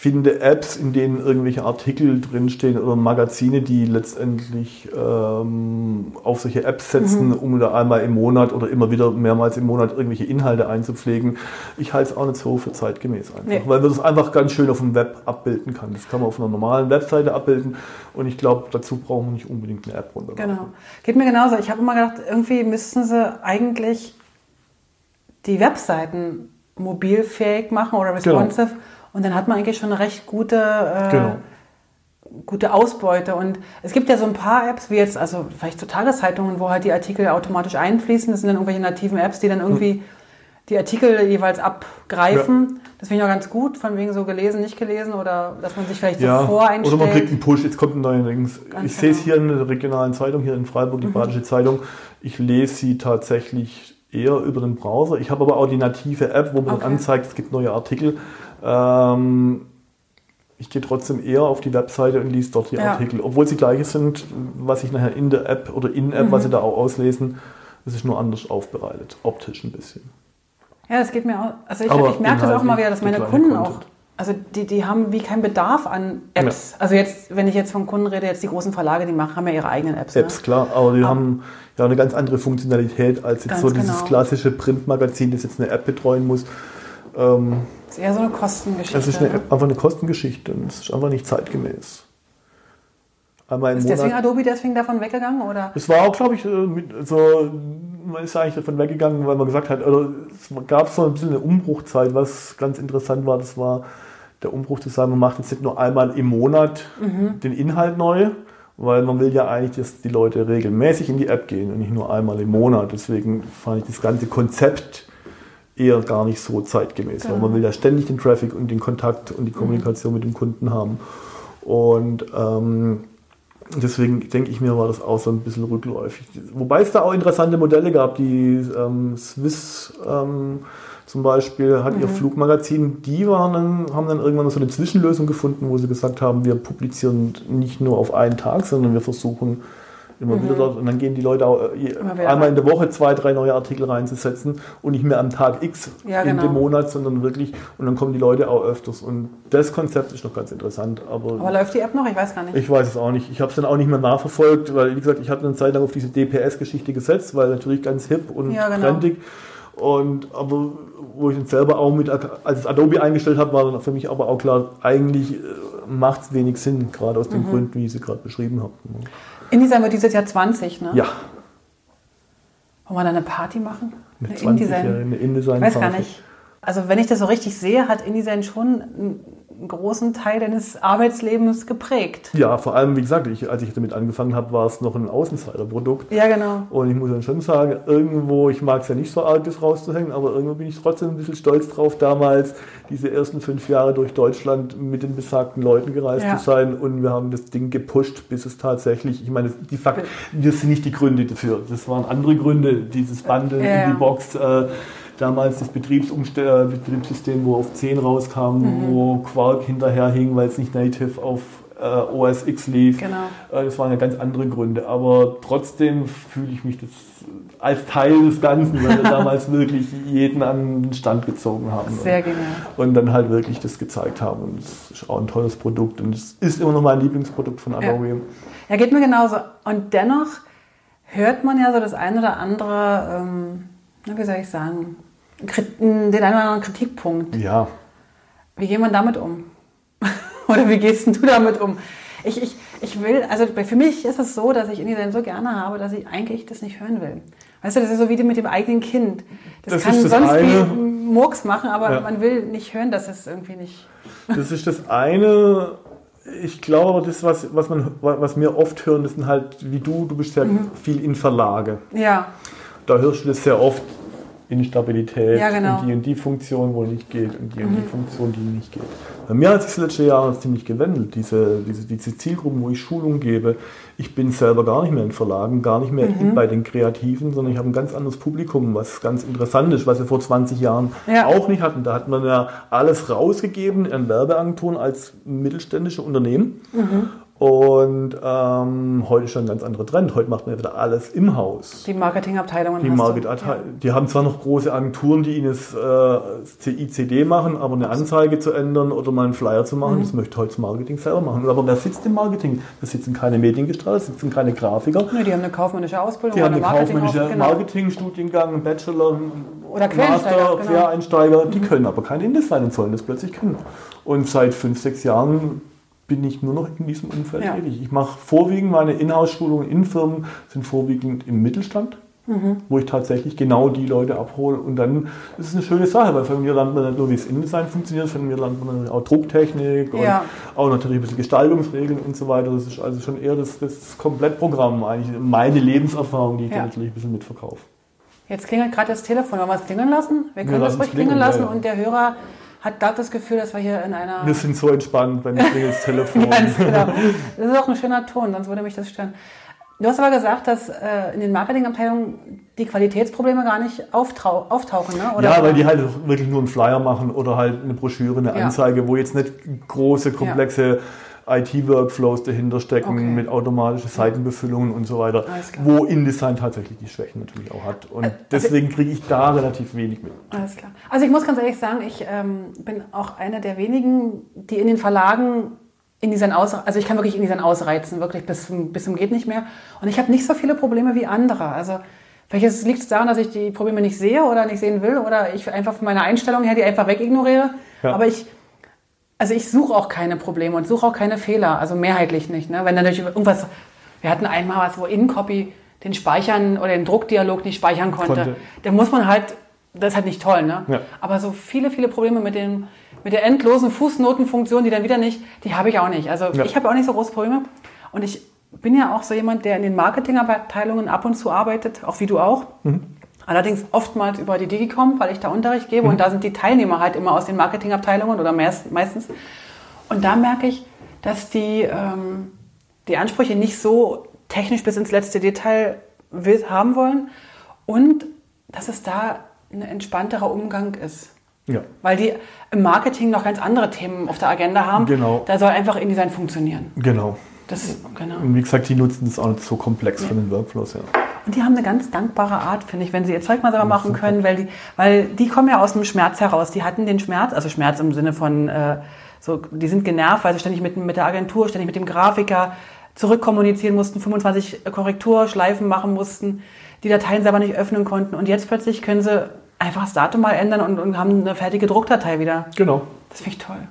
finde Apps, in denen irgendwelche Artikel drinstehen oder Magazine, die letztendlich ähm, auf solche Apps setzen, um da einmal im Monat oder immer wieder mehrmals im Monat irgendwelche Inhalte einzupflegen. Ich halte es auch nicht so für zeitgemäß einfach, Nee. weil man das einfach ganz schön auf dem Web abbilden kann. Das kann man auf einer normalen Webseite abbilden und ich glaube, dazu brauchen wir nicht unbedingt eine App runterladen. Genau. Geht mir genauso. Ich habe immer gedacht, irgendwie müssten sie eigentlich die Webseiten mobilfähig machen oder responsive. Und dann hat man eigentlich schon eine recht gute, äh, Genau. gute Ausbeute. Und es gibt ja so ein paar Apps, wie jetzt, also vielleicht so Tageszeitungen, wo halt die Artikel automatisch einfließen. Das sind dann irgendwelche nativen Apps, die dann irgendwie die Artikel jeweils abgreifen. Das finde ich auch ganz gut, von wegen so gelesen, nicht gelesen oder dass man sich vielleicht so voreinstellt. Oder man kriegt einen Push, jetzt kommt ein neuer. Ganz Ich sehe es genau. hier in der regionalen Zeitung, hier in Freiburg, die Badische Zeitung. Ich lese sie tatsächlich eher über den Browser. Ich habe aber auch die native App, wo man Okay. anzeigt, es gibt neue Artikel. Ähm, ich gehe trotzdem eher auf die Webseite und lese dort die Ja. Artikel. Obwohl sie gleiche sind, was ich nachher in der App oder in-App, Mhm. was sie da auch auslesen, das ist nur anders aufbereitet. Optisch ein bisschen. Ja, das geht mir auch. Also ich, Aber ich merke das auch mal wieder, dass meine Kunden auch, Content. also die, die haben wie keinen Bedarf an Apps. Also jetzt, wenn ich jetzt von Kunden rede, jetzt die großen Verlage, die machen, haben ja ihre eigenen Apps. Apps, Ne? klar, aber die haben ja eine ganz andere Funktionalität als jetzt so dieses genau. klassische Printmagazin, das jetzt eine App betreuen muss. Ähm, Das ist eher so eine Kostengeschichte. das ist eine, ne? Einfach eine Kostengeschichte es ist einfach nicht zeitgemäß. Einmal im Ist deswegen Monat. Adobe deswegen davon weggegangen? Oder? Es war auch, glaube ich, äh, so, man ist eigentlich davon weggegangen, weil man gesagt hat, oder es gab so ein bisschen eine Umbruchzeit, was ganz interessant war. Das war der Umbruch zu sein, man macht jetzt nicht nur einmal im Monat Mhm. den Inhalt neu, weil man will ja eigentlich, dass die Leute regelmäßig in die App gehen und nicht nur einmal im Monat. Deswegen fand ich das ganze Konzept eher gar nicht so zeitgemäß, weil Genau. man will ja ständig den Traffic und den Kontakt und die Kommunikation mit dem Kunden haben. Und ähm, deswegen denke ich mir, war das auch so ein bisschen rückläufig. Wobei es da auch interessante Modelle gab, die ähm, Swiss ähm, zum Beispiel hat ihr Flugmagazin, die waren dann, haben dann irgendwann so eine Zwischenlösung gefunden, wo sie gesagt haben, wir publizieren nicht nur auf einen Tag, sondern wir versuchen immer wieder dort und dann gehen die Leute auch äh, einmal in der Woche zwei, drei neue Artikel reinzusetzen und nicht mehr am Tag X Ja, in genau. dem Monat, sondern wirklich und dann kommen die Leute auch öfters und das Konzept ist noch ganz interessant, aber Aber läuft die App noch? Ich weiß gar nicht. ich weiß es auch nicht. Ich habe es dann auch nicht mehr nachverfolgt, weil, wie gesagt, ich hatte eine Zeit lang auf diese DPS-Geschichte gesetzt, weil natürlich ganz hip und Ja, genau. trendig. Und aber wo ich dann selber auch mit, als Adobe eingestellt habe, war dann für mich aber auch klar, eigentlich macht es wenig Sinn, gerade aus Mhm. den Gründen, wie ich sie gerade beschrieben habe. InDesign wird dieses Jahr 20, ne? Ja, Wollen wir da eine Party machen? mit Eine 20 InDesign? Jahren eine InDesign. Ich weiß gar nicht. Also wenn ich das so richtig sehe, hat InDesign schon einen großen Teil deines Arbeitslebens geprägt. Ja, vor allem, wie gesagt, ich, als ich damit angefangen habe, war es noch ein Außenseiterprodukt. Ja, genau. Und ich muss dann schon sagen, irgendwo, ich mag es ja nicht so arg, das rauszuhängen, aber irgendwo bin ich trotzdem ein bisschen stolz drauf, damals diese ersten fünf Jahre durch Deutschland mit den besagten Leuten gereist Ja. zu sein. Und wir haben das Ding gepusht, bis es tatsächlich, ich meine, die Fakt, das sind nicht die Gründe dafür. Das waren andere Gründe, dieses Bundle Ja, in die. Box. Äh, Damals das Betriebsumste äh, Betriebssystem, wo auf 10 rauskam, Mhm. wo Quark hinterherhing, weil es nicht native auf äh, OS X lief. Genau. Äh, Das waren ja ganz andere Gründe, aber trotzdem fühle ich mich das als Teil des Ganzen, weil wir [laughs] damals wirklich jeden an den Stand gezogen haben Sehr genial. und dann halt wirklich das gezeigt haben. Und es ist auch ein tolles Produkt und es ist immer noch mein Lieblingsprodukt von Adobe. Ja, geht mir genauso. Und dennoch hört man ja so das ein oder andere, ähm, wie soll ich sagen, den einen oder anderen Kritikpunkt. Ja, Wie geht man damit um? [laughs] Oder wie gehst denn du damit um? Ich, ich, ich will, also für mich ist es so, dass ich InDesign so gerne habe, dass ich eigentlich das nicht hören will. Weißt du, das ist so wie mit dem eigenen Kind. Das, Das kann das sonst eine. wie Murks machen, aber Ja. man will nicht hören, dass es irgendwie nicht. [laughs] das ist das eine. Ich glaube, das, was, was, man, was wir oft hören, das sind halt, wie du, du bist ja Mhm. viel in Verlage. Ja, Da hörst du das sehr oft. Instabilität Ja, genau. und die und die Funktion, wo nicht geht und die und die Funktion, die nicht geht. Bei mir hat sich das letzte Jahr ziemlich gewandelt, diese, diese, diese Zielgruppen, wo ich Schulung gebe. Ich bin selber gar nicht mehr in Verlagen, gar nicht mehr bei den Kreativen, sondern ich habe ein ganz anderes Publikum, was ganz interessant ist, was wir vor 20 Jahren Ja. auch nicht hatten. Da hat man ja alles rausgegeben an Werbeagenturen als mittelständische Unternehmen. Und ähm, heute ist schon ein ganz anderer Trend. Heute macht man ja wieder alles im Haus. die Marketingabteilungen. Die. Market die haben zwar noch große Agenturen, die ihnen das äh, CICD machen, aber eine Anzeige zu ändern oder mal einen Flyer zu Mhm. machen, das möchte heute das Marketing selber machen. Aber wer sitzt im Marketing? Da sitzen keine Mediengestalter, da sitzen keine Grafiker. Nö, die haben eine kaufmännische Ausbildung Die haben Marketing kaufmännischen genau. Marketingstudiengang, einen Bachelor, einen Oder Master, genau. Quereinsteiger. Die können aber kein InDesign und sollen das plötzlich können. Und seit fünf, sechs Jahren bin ich nur noch in diesem Umfeld Ja. tätig. Ich mache vorwiegend meine Inhouse-Schulungen in Firmen, sind vorwiegend im Mittelstand, Mhm. wo ich tatsächlich genau die Leute abhole. Und dann ist es eine schöne Sache, weil von mir lernt man nicht nur, wie das InDesign funktioniert, von mir lernt man auch Drucktechnik und Ja. auch natürlich ein bisschen Gestaltungsregeln und so weiter. Das ist also schon eher das, das Komplettprogramm eigentlich, meine Lebenserfahrung, die ich Ja. dann natürlich ein bisschen mitverkaufe. Jetzt klingelt gerade das Telefon. Wollen wir es klingeln lassen? Wir können Wir das ruhig klingeln klingeln, lassen ja. und der Hörer hat gerade das Gefühl, dass wir hier in einer. Wir sind so entspannt, wenn ich das Telefon. [laughs] Ganz genau. Das ist auch ein schöner Ton, sonst würde mich das stören. Du hast aber gesagt, dass äh, in den Marketingabteilungen die Qualitätsprobleme gar nicht auftauchen, ne? Oder Ja, weil die halt wirklich nur einen Flyer machen oder halt eine Broschüre, eine Ja. Anzeige, wo jetzt nicht große, komplexe IT-Workflows dahinter stecken Okay. mit automatischen Seitenbefüllungen und so weiter, wo InDesign tatsächlich die Schwächen natürlich auch hat. Und deswegen kriege ich da relativ wenig mit. Alles klar. Also ich muss ganz ehrlich sagen, ich ähm, bin auch eine der wenigen, die in den Verlagen InDesign aus, also ich kann wirklich InDesign ausreizen, wirklich bis zum, bis zum geht nicht mehr. Und ich habe nicht so viele Probleme wie andere. Also vielleicht liegt es daran, dass ich die Probleme nicht sehe oder nicht sehen will oder ich einfach von meiner Einstellung her die einfach wegignoriere. Ja. Aber ich, also ich suche auch keine Probleme und suche auch keine Fehler, also mehrheitlich nicht. Ne? Wenn dann natürlich irgendwas, wir hatten einmal was, wo InCopy den Speichern oder den Druckdialog nicht speichern konnte. Konnte. Da muss man halt, das ist halt nicht toll, ne? Ja. Aber so viele, viele Probleme mit dem mit der endlosen Fußnotenfunktion, die dann wieder nicht, die habe ich auch nicht. Also Ja. ich habe auch nicht so große Probleme. Und ich bin ja auch so jemand, der in den Marketingabteilungen ab und zu arbeitet, auch wie du auch. Allerdings oftmals über die Digicom, weil ich da Unterricht gebe und da sind die Teilnehmer halt immer aus den Marketingabteilungen oder meist, meistens. Und da merke ich, dass die, ähm, die Ansprüche nicht so technisch bis ins letzte Detail haben wollen und dass es da ein entspannterer Umgang ist. Ja. Weil die im Marketing noch ganz andere Themen auf der Agenda haben. Genau. Da soll einfach InDesign funktionieren. Genau. Das, genau. Und wie gesagt, die nutzen das auch nicht so komplex von den Workflows her. Und die haben eine ganz dankbare Art, finde ich, wenn sie ihr Zeug mal selber machen können, weil die, weil die kommen ja aus dem Schmerz heraus. Die hatten den Schmerz, also Schmerz im Sinne von, äh, so, die sind genervt, weil sie ständig mit, mit der Agentur, ständig mit dem Grafiker zurückkommunizieren mussten, 25 Korrekturschleifen machen mussten, die Dateien selber nicht öffnen konnten. Und jetzt plötzlich können sie einfach das Datum mal ändern und, und haben eine fertige Druckdatei wieder. Genau. Das finde ich toll.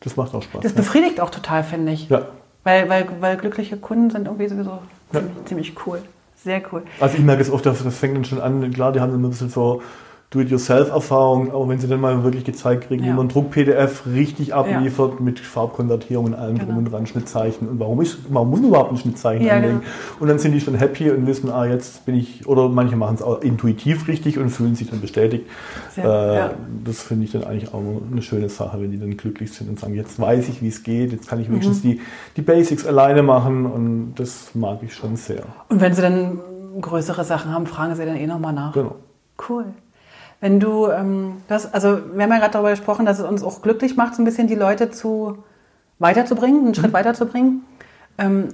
Das macht auch Spaß. Das ja. befriedigt auch total, finde ich. ja. Weil, weil, weil glückliche Kunden sind irgendwie sowieso Ja. ziemlich, ziemlich cool. Sehr cool. Also ich merke es oft, das, das fängt dann schon an, klar, die haben immer ein bisschen so Do-it-yourself-Erfahrung, aber wenn sie dann mal wirklich gezeigt kriegen, Ja. wie man Druck-PDF richtig abliefert mit Farbkonvertierung und allem drum Genau. und dran, Schnittzeichen und warum, ist, warum muss man überhaupt ein Schnittzeichen Ja, anlegen? genau. Und dann sind die schon happy und wissen, ah, jetzt bin ich, oder manche machen es auch intuitiv richtig und fühlen sich dann bestätigt. Sehr, äh, ja. Das finde ich dann eigentlich auch eine schöne Sache, wenn die dann glücklich sind und sagen, jetzt weiß ich, wie es geht, jetzt kann ich Mhm. wenigstens die, die Basics alleine machen und das mag ich schon sehr. Und wenn sie dann größere Sachen haben, fragen sie dann eh nochmal nach. Genau. Cool. Wenn du, ähm, das, also wir haben ja gerade darüber gesprochen, dass es uns auch glücklich macht, so ein bisschen die Leute zu weiterzubringen, einen Mhm. Schritt weiterzubringen. Ähm,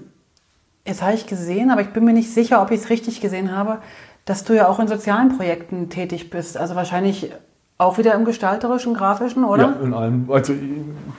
jetzt habe ich gesehen, aber ich bin mir nicht sicher, ob ich es richtig gesehen habe, dass du ja auch in sozialen Projekten tätig bist. Also wahrscheinlich auch wieder im gestalterischen, grafischen, oder? Ja, in allem. Also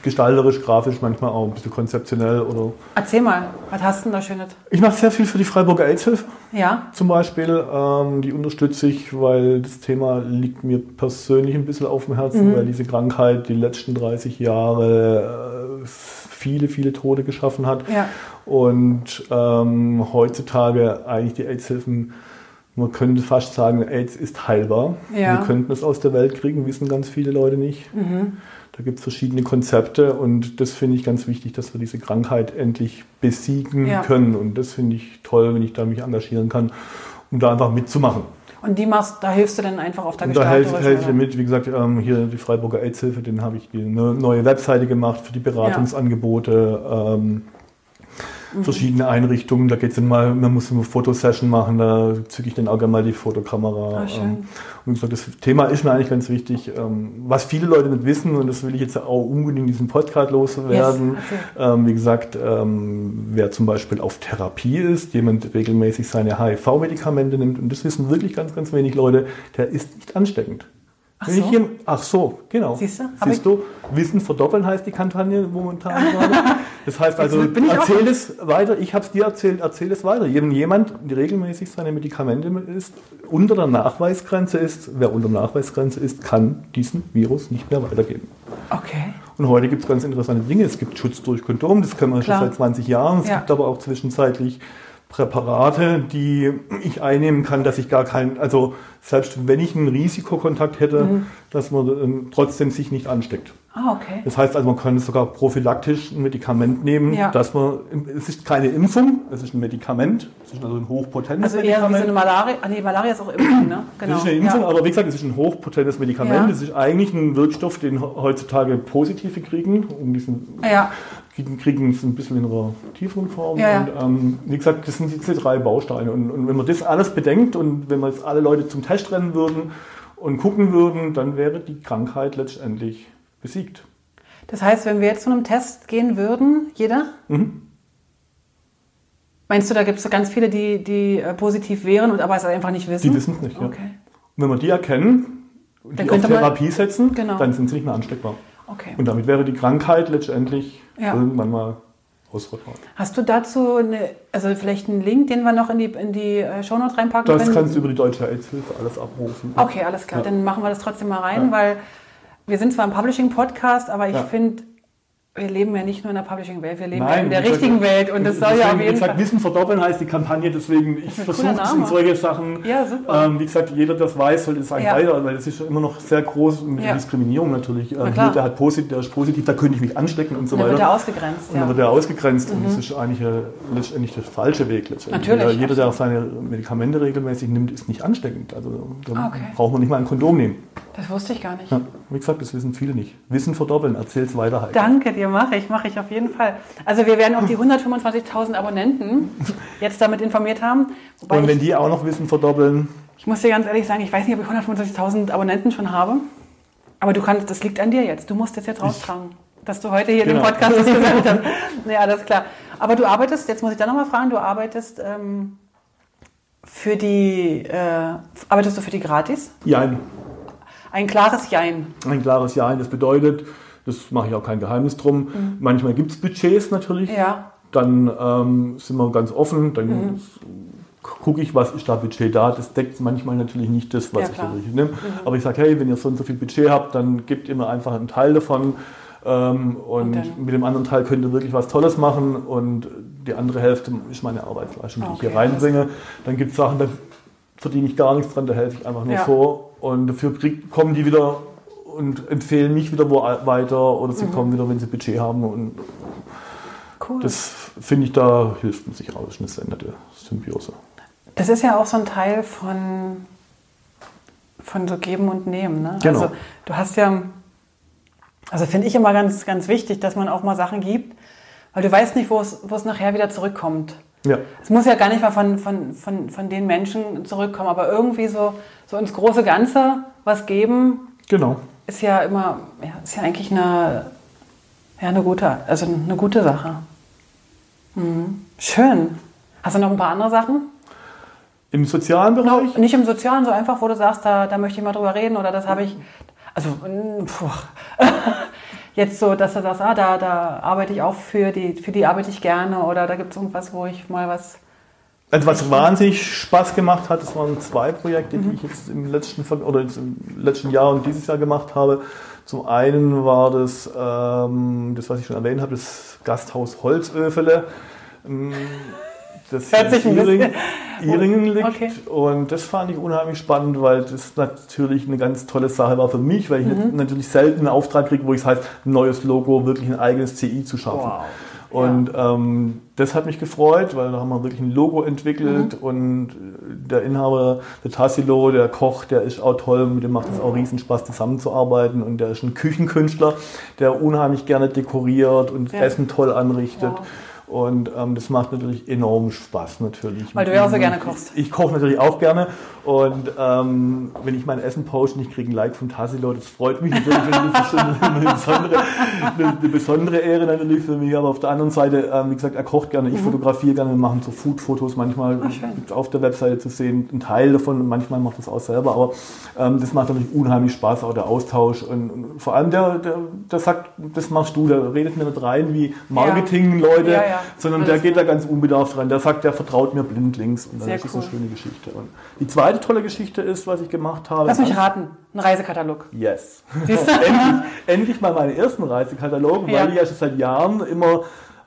gestalterisch, grafisch, manchmal auch ein bisschen konzeptionell oder. Erzähl mal, was hast du denn da Schönes? Ich mache sehr viel für die Freiburger AIDS-Hilfe Ja? zum Beispiel. Ähm, die unterstütze ich, weil das Thema liegt mir persönlich ein bisschen auf dem Herzen, weil diese Krankheit die letzten 30 Jahre äh, viele, viele Tote geschaffen hat. Ja. Und ähm, heutzutage eigentlich die AIDS-Hilfen, man könnte fast sagen, AIDS ist heilbar. Ja. Wir könnten es aus der Welt kriegen, wissen ganz viele Leute nicht. Da gibt es verschiedene Konzepte und das finde ich ganz wichtig, dass wir diese Krankheit endlich besiegen Ja. können. Und das finde ich toll, wenn ich da mich engagieren kann, um da einfach mitzumachen. Und die machst, da hilfst du dann einfach auf der Und da helfe helfe ich mit, wie gesagt, ähm, hier die Freiburger AIDS-Hilfe, den habe ich die eine neue Webseite gemacht für die Beratungsangebote. Ähm, Mhm. Verschiedene Einrichtungen, da geht es dann mal, man muss eine Fotosession machen, da zücke ich dann auch gerne mal die Fotokamera. Schön. Ähm, und wie gesagt, das Thema ist mir eigentlich ganz wichtig. Ähm, was viele Leute nicht wissen, und das will ich jetzt auch unbedingt in diesem Podcast loswerden. Yes, ähm, wie gesagt, ähm, wer zum Beispiel auf Therapie ist, jemand regelmäßig seine HIV-Medikamente nimmt, und das wissen wirklich ganz, ganz wenig Leute, der ist nicht ansteckend. Ach so? hier, ach so, genau. Siehst du? Siehst du? Wissen verdoppeln heißt die Kampagne momentan [laughs] gerade. Das heißt also, erzähl es weiter, ich habe es dir erzählt, erzähl es weiter. Wenn jemand regelmäßig seine Medikamente isst, unter der Nachweisgrenze ist, wer unter der Nachweisgrenze ist, kann diesen Virus nicht mehr weitergeben. Okay. Und heute gibt es ganz interessante Dinge. Es gibt Schutz durch Kondom, das kennen wir Klar. schon seit 20 Jahren. Es Ja. gibt aber auch zwischenzeitlich Präparate, die ich einnehmen kann, dass ich gar keinen, also selbst wenn ich einen Risikokontakt hätte, Mhm. dass man ähm, trotzdem sich nicht ansteckt. Ah, okay. Das heißt also, man kann sogar prophylaktisch ein Medikament nehmen, Ja. dass man, es ist keine Impfung, es ist ein Medikament, es ist also ein hochpotentes Also eher wie so Medikament. eine Malaria. Ah, nee, Malaria ist auch Impfung, ne? Genau. Das ist eine Impfung, ja. aber wie gesagt, es ist ein hochpotentes Medikament. Ja. Es ist eigentlich ein Wirkstoff, den heutzutage Positive kriegen, um diesen Ja. Kriegen, kriegen es ein bisschen in einer tieferen Form. Ja. Und ähm, wie gesagt, das sind diese drei Bausteine. Und, und wenn man das alles bedenkt und wenn wir jetzt alle Leute zum Test rennen würden und gucken würden, dann wäre die Krankheit letztendlich besiegt. Das heißt, wenn wir jetzt zu einem Test gehen würden, jeder? Mhm. Meinst du, da gibt es so ganz viele, die, die äh, positiv wären und aber es einfach nicht wissen? Die wissen es nicht. Ja. Okay. Und wenn wir die erkennen und Dann die auf könnte man- Therapie setzen, Genau. dann sind sie nicht mehr ansteckbar. okay. Und damit wäre die Krankheit letztendlich Ja. irgendwann mal ausrottbar. Hast du dazu eine, also vielleicht einen Link, den wir noch in die, in die äh, Shownotes reinpacken Das können? kannst du über die Deutsche AIDS-Hilfe alles abrufen. Okay, alles klar. Ja. Dann machen wir das trotzdem mal rein, Ja. weil wir sind zwar ein Publishing-Podcast, aber ich finde, wir leben ja nicht nur in der Publishing-Welt, wir leben Nein, ja in der richtigen gesagt, Welt und das soll ja auf jeden Fall. Wissen verdoppeln heißt die Kampagne, deswegen ich versuche es in solche Sachen. Ja, super. Ähm, wie gesagt, jeder, der das weiß, sollte es eigentlich ja. weiter, weil das ist immer noch sehr groß mit ja. Diskriminierung natürlich. Ähm, hier, der, hat positiv, der ist positiv, da könnte ich mich anstecken und so weiter. Dann wird er ausgegrenzt. Und dann wird er ausgegrenzt mhm. und das ist eigentlich äh, letztendlich der falsche Weg. Letztendlich. Natürlich. Jeder, der seine Medikamente regelmäßig nimmt, ist nicht ansteckend. Also da okay. braucht man nicht mal ein Kondom nehmen. Das wusste ich gar nicht. Ja, wie gesagt, das wissen viele nicht. Wissen verdoppeln, erzähl's weiter halt. Danke dir, mache ich, mache ich auf jeden Fall. Also wir werden auch die 125.000 Abonnenten jetzt damit informiert haben. Und wenn ich, die auch noch Wissen verdoppeln. Ich muss dir ganz ehrlich sagen, ich weiß nicht, ob ich 125.000 Abonnenten schon habe. Aber du kannst, das liegt an dir jetzt. Du musst das jetzt raustragen. Dass du heute hier genau. den Podcast das [laughs] gesagt hast. Ja, alles klar. Aber du arbeitest, jetzt muss ich da nochmal fragen, du arbeitest ähm, für die, äh, arbeitest du für die gratis? Ja. Ein klares Jein. Ein klares Jein. Das bedeutet, das mache ich auch kein Geheimnis drum. Mhm. Manchmal gibt es Budgets natürlich. Ja. Dann ähm, sind wir ganz offen. Dann mhm. gucke ich, was ist da Budget da. Das deckt manchmal natürlich nicht das, was ja, ich natürlich nehme. Mhm. Aber ich sage, hey, wenn ihr so und so viel Budget habt, dann gebt ihr mir einfach einen Teil davon. Ähm, und, und mit dem anderen Teil könnt ihr wirklich was Tolles machen. Und die andere Hälfte ist meine Arbeitsleistung, die okay, ich hier reinbringe. Dann gibt es Sachen, da verdiene ich gar nichts dran, da helfe ich einfach nur ja. so. Und dafür krieg, kommen die wieder und empfehlen mich wieder wo weiter oder sie mhm. kommen wieder, wenn sie Budget haben. Und cool. das finde ich, da hilft man sich raus, eine veränderte Symbiose. Das ist ja auch so ein Teil von, von so Geben und Nehmen. Ne? Genau. Also du hast ja, also finde ich immer ganz, ganz wichtig, dass man auch mal Sachen gibt, weil du weißt nicht, wo es, wo es nachher wieder zurückkommt. Ja. Es muss ja gar nicht mal von, von, von, von den Menschen zurückkommen, aber irgendwie so, so ins große Ganze was geben. Genau. Ist ja immer, ja, ist ja eigentlich eine, ja, eine gute, also eine gute Sache. Mhm. Schön. Hast du noch ein paar andere Sachen? Im sozialen Bereich? No, nicht im sozialen, so einfach, wo du sagst, da, da möchte ich mal drüber reden oder das habe ich. Also, puh. [laughs] jetzt so, dass du sagst, ah, da, da arbeite ich auch für die, für die arbeite ich gerne oder da gibt es irgendwas, wo ich mal was. Also was wahnsinnig Spaß gemacht hat, das waren zwei Projekte, die ich jetzt im letzten oder jetzt im letzten Jahr und dieses Jahr gemacht habe. Zum einen war das, ähm, das was ich schon erwähnt habe, das Gasthaus Holzöfele. Ähm, das Hört sich ein Iring, Iringen liegt. Okay. Und das fand ich unheimlich spannend, weil das natürlich eine ganz tolle Sache war für mich, weil ich mhm. natürlich selten einen Auftrag kriege, wo ich es heißt, ein neues Logo, wirklich ein eigenes CI zu schaffen. Wow. Und ähm, das hat mich gefreut, weil da haben wir wirklich ein Logo entwickelt mhm. und der Inhaber, der Tassilo, der Koch, der ist auch toll, mit dem macht es auch riesen Spaß zusammenzuarbeiten und der ist ein Küchenkünstler, der unheimlich gerne dekoriert und ja. Essen toll anrichtet. Wow. Und ähm, das macht natürlich enorm Spaß natürlich. Weil du ja auch so gerne kochst. Ich, ich koche natürlich auch gerne. Und ähm, wenn ich mein Essen poste ich kriege ein Like von Tassilo, das freut mich natürlich. das ist eine, [laughs] eine, besondere, eine, eine, besondere Ehre natürlich für mich. Aber auf der anderen Seite, ähm, wie gesagt, er kocht gerne, ich mhm. fotografiere gerne, wir machen so Food-Fotos manchmal oh, auf der Webseite zu sehen. Ein Teil davon, manchmal macht das auch selber. Aber ähm, das macht natürlich unheimlich Spaß, auch der Austausch. Und, und vor allem der, der, der sagt, das machst du, der redet mir nicht rein wie Marketing-Leute. Ja. Ja, ja sondern der geht da ganz unbedarft rein. Der sagt, der vertraut mir blindlings. Und ist das cool. eine schöne Geschichte. Und die zweite tolle Geschichte ist, was ich gemacht habe. Lass mich raten, ein Reisekatalog. Yes. [laughs] endlich, endlich mal meinen ersten Reisekatalog, weil ich ja schon seit Jahren immer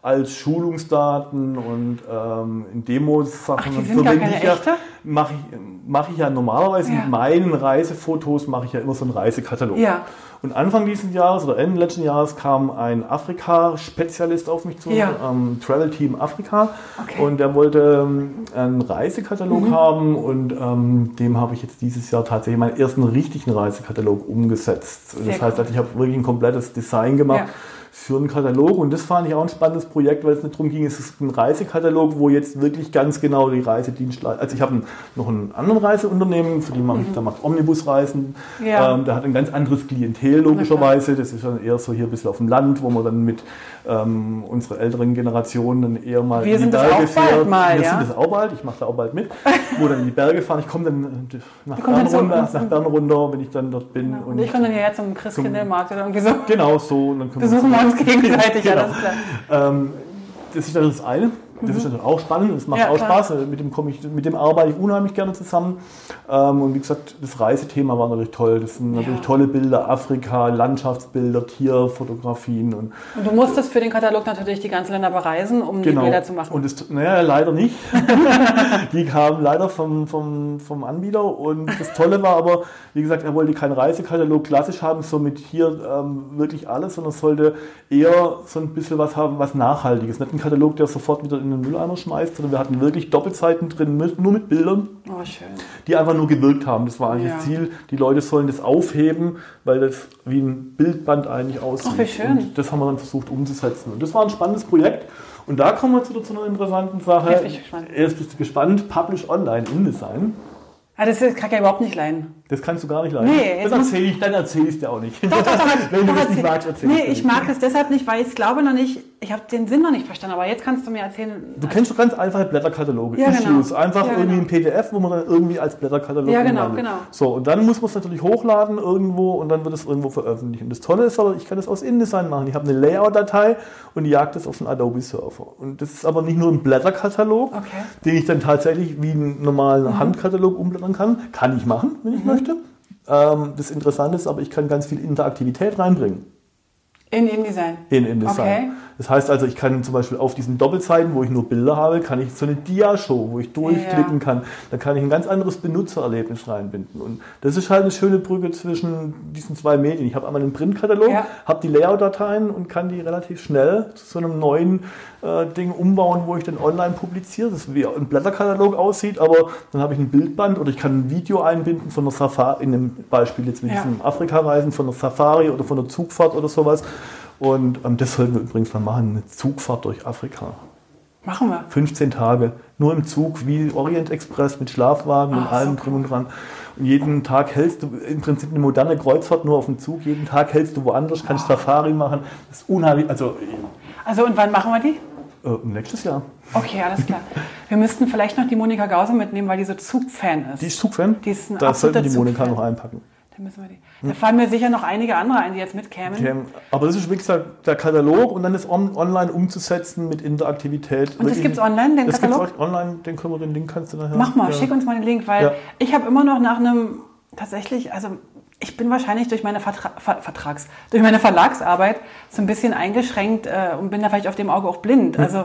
als Schulungsdaten und ähm, in Demos-Sachen verwende ich ja, mache ich, mach ich ja normalerweise ja. mit meinen Reisefotos mache ich ja immer so einen Reisekatalog. Ja. Und Anfang dieses Jahres oder Ende letzten Jahres kam ein Afrika-Spezialist auf mich zu, ja. ähm, Travel Team Afrika. Okay. Und der wollte ähm, einen Reisekatalog mhm. haben und ähm, dem habe ich jetzt dieses Jahr tatsächlich meinen ersten richtigen Reisekatalog umgesetzt. Sehr das heißt, cool. ich habe wirklich ein komplettes Design gemacht. Ja für einen Katalog. Und das fand ich auch ein spannendes Projekt, weil es nicht darum ging, es ist ein Reisekatalog, wo jetzt wirklich ganz genau die Reisedienstleister. Also ich habe noch einen anderen Reiseunternehmen, für die ich, mhm. da macht Omnibusreisen. Ja. Ähm, der hat ein ganz anderes Klientel logischerweise. Das ist dann eher so hier ein bisschen auf dem Land, wo man dann mit ähm, unsere älteren Generationen dann eher mal Wir in die Berge fährt. Mal, Wir ja? sind das auch bald, ich mache da auch bald mit, [laughs] wo dann in die Berge fahren. Ich komme dann nach Bern, runter, nach Bern runter, wenn ich dann dort bin. Genau. Und, ich komme dann hierher zum Christkindlmarkt oder irgendwie so. Genau so. Und dann Besuchen wir uns [laughs] gegenseitig, genau. alles klar. Ähm, das ist dann das eine. Das ist natürlich auch spannend, es macht Ja, auch klar. Spaß. Mit dem, komme ich, mit dem arbeite ich unheimlich gerne zusammen. Ähm, und wie gesagt, das Reisethema war natürlich toll. Das sind natürlich Ja. tolle Bilder, Afrika, Landschaftsbilder, Tierfotografien und Und du musstest für den Katalog natürlich die ganzen Länder bereisen, um die Bilder zu machen. Genau. Und das, naja, leider nicht. [laughs] die kamen leider vom, vom, vom Anbieter. Und das Tolle war aber, wie gesagt, er wollte keinen Reisekatalog klassisch haben, so mit hier ähm, wirklich alles, sondern sollte eher so ein bisschen was haben, was Nachhaltiges. Nicht ein Katalog, der sofort wieder in den Mülleimer schmeißt, sondern wir hatten wirklich Doppelseiten drin, nur mit Bildern, oh, die einfach nur gewirkt haben. Das war eigentlich Ja. das Ziel. Die Leute sollen das aufheben, weil das wie ein Bildband eigentlich aussieht. Ach, wie schön. Und das haben wir dann versucht umzusetzen. Und das war ein spannendes Projekt. Und da kommen wir wieder zu einer interessanten Sache. Jetzt bin ich gespannt. Erst bist du gespannt, Publish Online InDesign. Ah, das kann ich ja überhaupt nicht leiden. Das kannst du gar nicht leiden. Nee, das muss- erzähle ich, dann erzähle ich es dir auch nicht. Doch, doch, doch. [laughs] Wenn du das nicht erzähl- magst, erzähl Nee, ich mag es deshalb nicht, weil ich glaube noch nicht, ich habe den Sinn noch nicht verstanden, aber jetzt kannst du mir erzählen. Du kennst doch ganz einfache Blätterkataloge, Ja, genau. Issues, einfach Ja, irgendwie genau. ein PDF, wo man dann irgendwie als Blätterkatalog Ja, genau, umwandelt. genau. So, und dann muss man es natürlich hochladen irgendwo und dann wird es irgendwo veröffentlicht. Und das Tolle ist aber, ich kann das aus InDesign machen. Ich habe eine Layout-Datei und die jagt das auf einen Adobe-Server. Und das ist aber nicht nur ein Blätterkatalog, Okay. den ich dann tatsächlich wie einen normalen Handkatalog umblättern kann. Kann ich machen, wenn ich Mhm. Möchte. Ähm, das Interessante ist aber, ich kann ganz viel Interaktivität reinbringen In InDesign. in InDesign. Okay. Das heißt also, ich kann zum Beispiel auf diesen Doppelseiten, wo ich nur Bilder habe, kann ich so eine Dia-Show, wo ich durchklicken Ja. kann. Da kann ich ein ganz anderes Benutzererlebnis reinbinden. Und das ist halt eine schöne Brücke zwischen diesen zwei Medien. Ich habe einmal einen Printkatalog, Ja. habe die Layout-Dateien und kann die relativ schnell zu so einem neuen äh, Ding umbauen, wo ich dann online publiziere. Das ist wie ein Blätterkatalog aussieht, aber dann habe ich ein Bildband oder ich kann ein Video einbinden von einer Safari, in dem Beispiel jetzt mit Ja. diesem Afrika-Reisen, von einer Safari oder von einer Zugfahrt oder sowas. Und ähm, das sollten wir übrigens mal machen, eine Zugfahrt durch Afrika. Machen wir. 15 Tage, nur im Zug, wie Orient Express mit Schlafwagen und Ach, allem so drum und dran. Und jeden Tag hältst du im Prinzip eine moderne Kreuzfahrt nur auf dem Zug. Jeden Tag hältst du woanders, kannst Safari machen. Das ist unheimlich. Also Also und wann machen wir die? äh, nächstes Jahr. Okay, alles klar. [laughs] Wir müssten vielleicht noch die Monika Gause mitnehmen, weil die so Zugfan ist. Die ist Zugfan. Die ist ein da sollten die Monika noch einpacken. Dann müssen wir die. Da fallen mir sicher noch einige andere ein, die jetzt mitkämen. Okay, aber das ist gesagt der Katalog und dann ist on, online umzusetzen mit Interaktivität. Und das gibt's online, den das Katalog? Gibt's auch online, den können wir, den Link kannst du nachher. Mach mal, ja. schick uns mal den Link, weil Ja. ich habe immer noch nach einem tatsächlich, also ich bin wahrscheinlich durch meine Vertra Ver Vertrags, durch meine Verlagsarbeit so ein bisschen eingeschränkt äh, und bin da vielleicht auf dem Auge auch blind. Also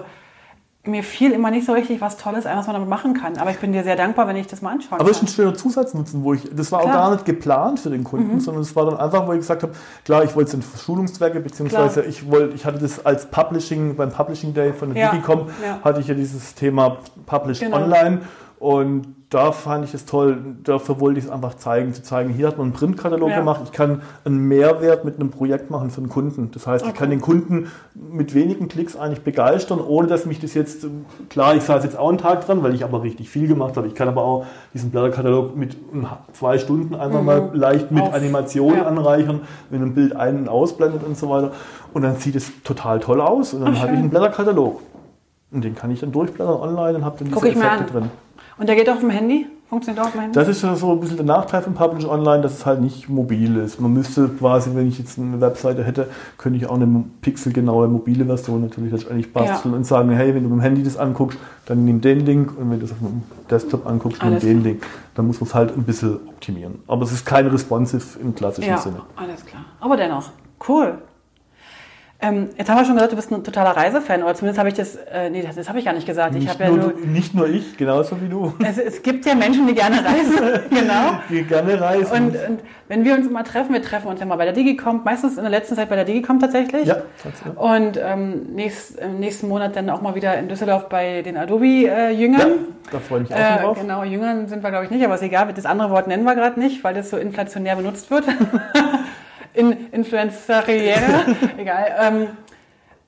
mir fiel immer nicht so richtig was Tolles ein, was man damit machen kann. Aber ich bin dir sehr dankbar, wenn ich das mal anschauen Aber es ist ein schöner Zusatznutzen, wo ich, das war auch Klar. Mhm. gar nicht geplant für den Kunden, sondern es war dann einfach, wo ich gesagt habe, klar, ich wollte es in Schulungszwecke, beziehungsweise Klar. ich wollte, ich hatte das als Publishing, beim Publishing Day von der Ja, Digicom, ja. hatte ich ja dieses Thema Publish Genau. Online und da fand ich es toll, dafür wollte ich es einfach zeigen, zu zeigen, hier hat man einen Printkatalog Ja. gemacht, ich kann einen Mehrwert mit einem Projekt machen für den Kunden. Das heißt, ich Okay. kann den Kunden mit wenigen Klicks eigentlich begeistern, ohne dass mich das jetzt, klar, ich saß jetzt auch einen Tag dran, weil ich aber richtig viel gemacht habe. Ich kann aber auch diesen Blätterkatalog mit zwei Stunden einfach mal leicht mit Mhm. Auf- Animationen ja. anreichern, wenn ein Bild ein- und ausblendet und so weiter. Und dann sieht es total toll aus und dann habe ich einen Blätterkatalog. Und den kann ich dann durchblättern online und habe dann diese Guck ich Effekte drin. Und der geht auch auf dem Handy? Funktioniert auch auf dem Handy? Das ist ja so ein bisschen der Nachteil von Publish Online, dass es halt nicht mobil ist. Man müsste quasi, wenn ich jetzt eine Webseite hätte, könnte ich auch eine pixelgenaue mobile Version natürlich letztendlich basteln und sagen, hey, wenn du mit dem Handy das anguckst, dann nimm den Link und wenn du das auf dem Desktop anguckst, nimm den Link. Dann muss man es halt ein bisschen optimieren. Aber es ist kein responsive im klassischen ja, Sinne. alles klar. Aber dennoch, cool. Ähm, jetzt haben wir schon gesagt, du bist ein totaler Reisefan, oder zumindest habe ich das, äh, nee, das, das habe ich gar nicht gesagt. Ich Nicht ja nur, nur, du, nicht nur ich, genauso wie du, es, es gibt ja Menschen, die gerne reisen, [laughs] genau. die gerne reisen. Und, und wenn wir uns immer treffen, wir treffen uns ja mal bei der Digicom, meistens in der letzten Zeit bei der Digicom tatsächlich. ja, tatsächlich. Und ähm, nächst, im nächsten Monat dann auch mal wieder in Düsseldorf bei den Adobe-Jüngern. ja, da freue ich mich auch Äh, drauf. genau, Jüngern sind wir, glaube ich, nicht, aber ist egal, das andere Wort nennen wir gerade nicht, weil das so inflationär benutzt wird. [laughs] In Influenceriere, [laughs] egal. Ähm,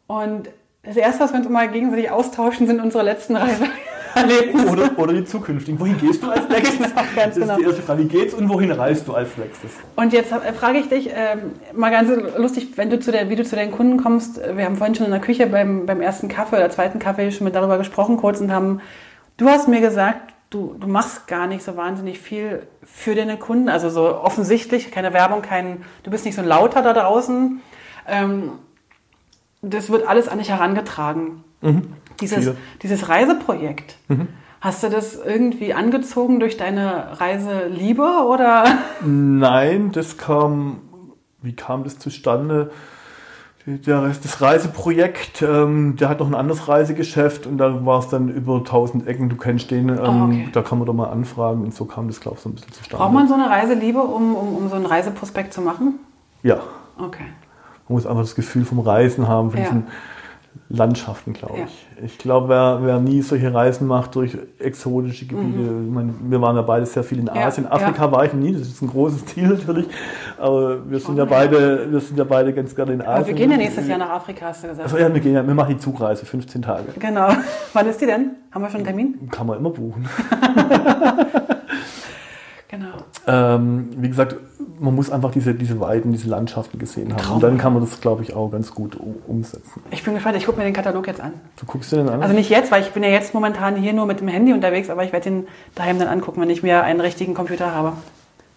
und das Erste, was wir uns immer gegenseitig austauschen, sind unsere letzten Reiseerlebnisse. Oder, oder die zukünftigen. Wohin gehst du als [laughs] nächstes? Genau, ganz das genau. ist die erste Frage. Wie geht's und wohin reist du als nächstes? Und jetzt äh, frage ich dich, ähm, mal ganz lustig, wenn du zu der, wie du zu deinen Kunden kommst. Wir haben vorhin schon in der Küche beim, beim ersten Kaffee oder zweiten Kaffee schon mit darüber gesprochen kurz und haben, du hast mir gesagt, du, du machst gar nicht so wahnsinnig viel für deine Kunden, also so offensichtlich, keine Werbung, kein, du bist nicht so ein Lauter da draußen. Ähm, das wird alles an dich herangetragen. Dieses, Viele. dieses Reiseprojekt. Hast du das irgendwie angezogen durch deine Reiseliebe oder? Nein, das kam, wie kam das zustande? Der, das Reiseprojekt, ähm, der hat noch ein anderes Reisegeschäft und da war es dann über 1000 Ecken, du kennst den, ähm, Ah, okay. da kann man doch mal anfragen und so kam das, glaube ich, so ein bisschen zustande. Braucht man so eine Reiseliebe, um, um, um so einen Reiseprospekt zu machen? Ja, Okay. man muss einfach das Gefühl vom Reisen haben, von Ja. diesen Landschaften, glaube Ja. ich. Ich glaube, wer, wer nie solche Reisen macht durch exotische Gebiete, ich meine, wir waren ja beide sehr viel in Mhm. Ja, Asien. Afrika war ich nie, das ist ein großes [laughs] Ziel natürlich, aber wir sind ja Oh, ja. beide, wir sind ja beide ganz gerne in Asien. Aber wir gehen ja nächstes Jahr nach Afrika, hast du gesagt. Also ja, wir, gehen ja, wir machen die Zugreise, 15 Tage. Genau. [laughs] Wann ist die denn? Haben wir schon einen Termin? Kann man immer buchen. [laughs] Genau. Ähm, wie gesagt, man muss einfach diese, diese Weiden, diese Landschaften gesehen haben. Traum. Und dann kann man das, glaube ich, auch ganz gut umsetzen. Ich bin gespannt, ich gucke mir den Katalog jetzt an. Du guckst dir den an? Also nicht jetzt, weil ich bin ja jetzt momentan hier nur mit dem Handy unterwegs, aber ich werde den daheim dann angucken, wenn ich mir einen richtigen Computer habe.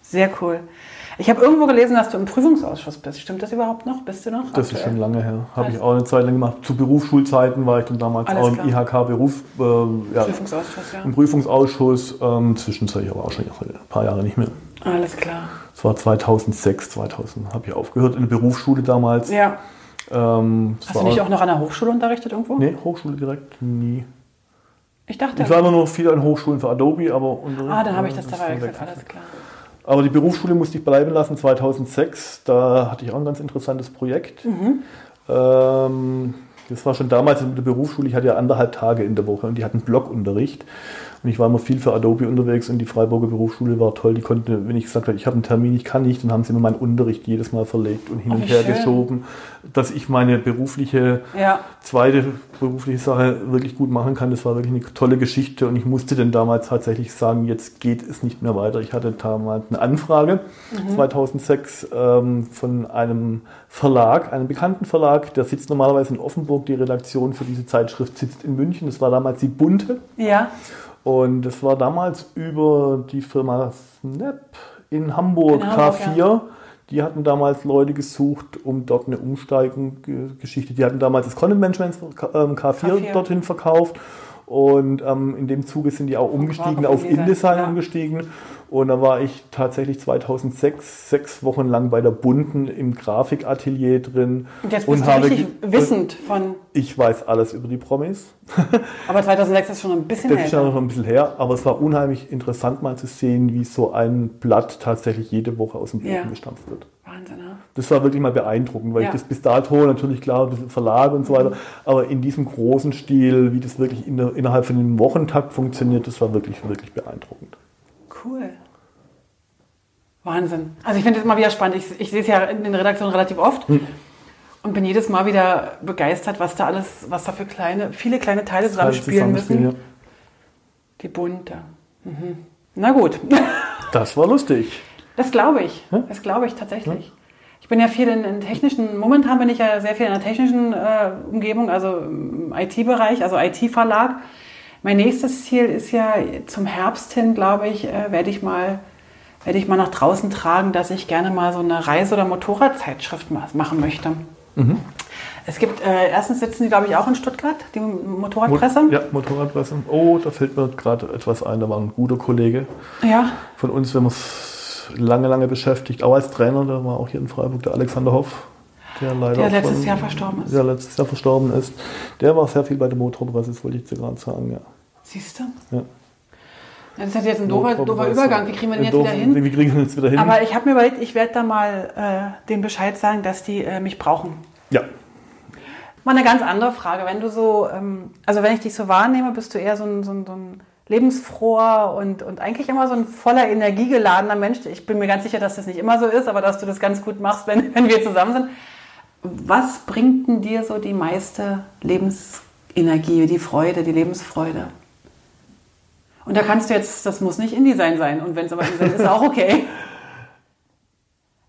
Sehr cool. Ich habe irgendwo gelesen, dass du im Prüfungsausschuss bist. Stimmt das überhaupt noch? Bist du noch? Das ist aktuell? schon lange her. Habe ich auch eine Zeit lang gemacht. Zu Berufsschulzeiten war ich dann damals auch im. IHK-Beruf, äh, ja, Prüfungsausschuss, ja. im Prüfungsausschuss. Ähm, zwischenzeitlich aber auch schon ein paar Jahre nicht mehr. Alles klar. Das war 2006, 2000 habe ich aufgehört in der Berufsschule damals. Ja. Ähm, Hast du nicht auch noch an der Hochschule unterrichtet irgendwo? Nee, Hochschule direkt nie. Ich dachte. Ich war immer noch viel an Hochschulen für Adobe, aber ah, dann habe ich äh, das ist dabei weg. Alles klar. Aber die Berufsschule musste ich bleiben lassen 2006. Da hatte ich auch ein ganz interessantes Projekt. Mhm. Ähm, das war schon damals mit der Berufsschule. Ich hatte ja anderthalb Tage in der Woche und die hatten Blockunterricht. Und ich war immer viel für Adobe unterwegs und die Freiburger Berufsschule war toll. Die konnte, wenn ich gesagt habe, ich habe einen Termin, ich kann nicht, dann haben sie mir meinen Unterricht jedes Mal verlegt und hin Oh, und wie her schön. geschoben, dass ich meine berufliche Ja. zweite berufliche Sache wirklich gut machen kann. Das war wirklich eine tolle Geschichte und ich musste dann damals tatsächlich sagen, jetzt geht es nicht mehr weiter. Ich hatte damals eine Anfrage 2006 ähm, von einem Verlag, einem bekannten Verlag, der sitzt normalerweise in Offenburg. Die Redaktion für diese Zeitschrift sitzt in München. Das war damals die Bunte. Ja. Und das war damals über die Firma Snap in Hamburg, In Hamburg, K4. Die hatten damals Leute gesucht, um dort eine Umsteigen-Geschichte. Die hatten damals das Content Management ähm, K4, K4. dorthin verkauft. Und ähm, in dem Zuge sind die auch umgestiegen, auf InDesign, ja. umgestiegen. Und da war ich tatsächlich 2006 sechs Wochen lang bei der Bunten im Grafikatelier drin. Und jetzt bist du habe richtig wissend von. Ich weiß alles über die Promis. [laughs] Aber 2006 ist schon ein bisschen Das ist ja älter. noch ein bisschen her, aber es war unheimlich interessant mal zu sehen, wie so ein Blatt tatsächlich jede Woche aus dem Boden Ja. gestampft wird. Wahnsinn, ne? Das war wirklich mal beeindruckend, weil Ja. ich das bis dato natürlich klar, ein bisschen Verlag und so weiter, aber in diesem großen Stil, wie das wirklich in der, innerhalb von einem Wochentakt funktioniert, das war wirklich, wirklich beeindruckend. Cool. Wahnsinn. Also ich finde das immer wieder spannend. Ich, ich sehe es ja in den Redaktionen relativ oft Hm. und bin jedes Mal wieder begeistert, was da alles, was da für kleine, viele kleine Teile zusammenspielen Zusammenspiel, müssen. Die bunte. Mhm. Na gut, ja. [laughs] Das war lustig. Das glaube ich. Hm? Das glaube ich tatsächlich. Ich bin ja viel in, in technischen, momentan bin ich ja sehr viel in der technischen äh, Umgebung, also im IT-Bereich, also IT-Verlag. Mein nächstes Ziel ist ja zum Herbst hin, glaube ich, äh, werde ich mal werde ich mal nach draußen tragen, dass ich gerne mal so eine Reise- oder Motorradzeitschrift ma- machen möchte. Es gibt, äh, erstens sitzen die, glaube ich, auch in Stuttgart, die Motorradpresse. Ja, Motorradpresse. Oh, da fällt mir gerade etwas ein, da war ein guter Kollege Ja. von uns, wenn man es lange, lange beschäftigt, auch als Trainer, der war auch hier in Freiburg, der Alexander Hoff, der leider Der letztes von- Jahr verstorben ist. Der letztes Jahr verstorben ist. Der war sehr viel bei der Motorpresse, das wollte ich dir gerade sagen, ja. Siehst du? ja. Das ist jetzt ein doofer, doofer. Übergang. Wie kriegen wir den jetzt doof- wieder hin? Wie kriegen wir jetzt wieder hin? Aber ich habe mir überlegt, ich werde da mal äh, den Bescheid sagen, dass die äh, mich brauchen. ja, Mal eine ganz andere Frage. Wenn du so, ähm, also wenn ich dich so wahrnehme, bist du eher so ein, so ein, so ein lebensfroher und, und eigentlich immer so ein voller Energie geladener Mensch. Ich bin mir ganz sicher, dass das nicht immer so ist, aber dass du das ganz gut machst, wenn, [laughs] wenn wir zusammen sind. Was bringt denn dir so die meiste Lebensenergie, die Freude, die Lebensfreude? Und da kannst du jetzt, das muss nicht InDesign sein. Und wenn es aber InDesign ist, auch okay.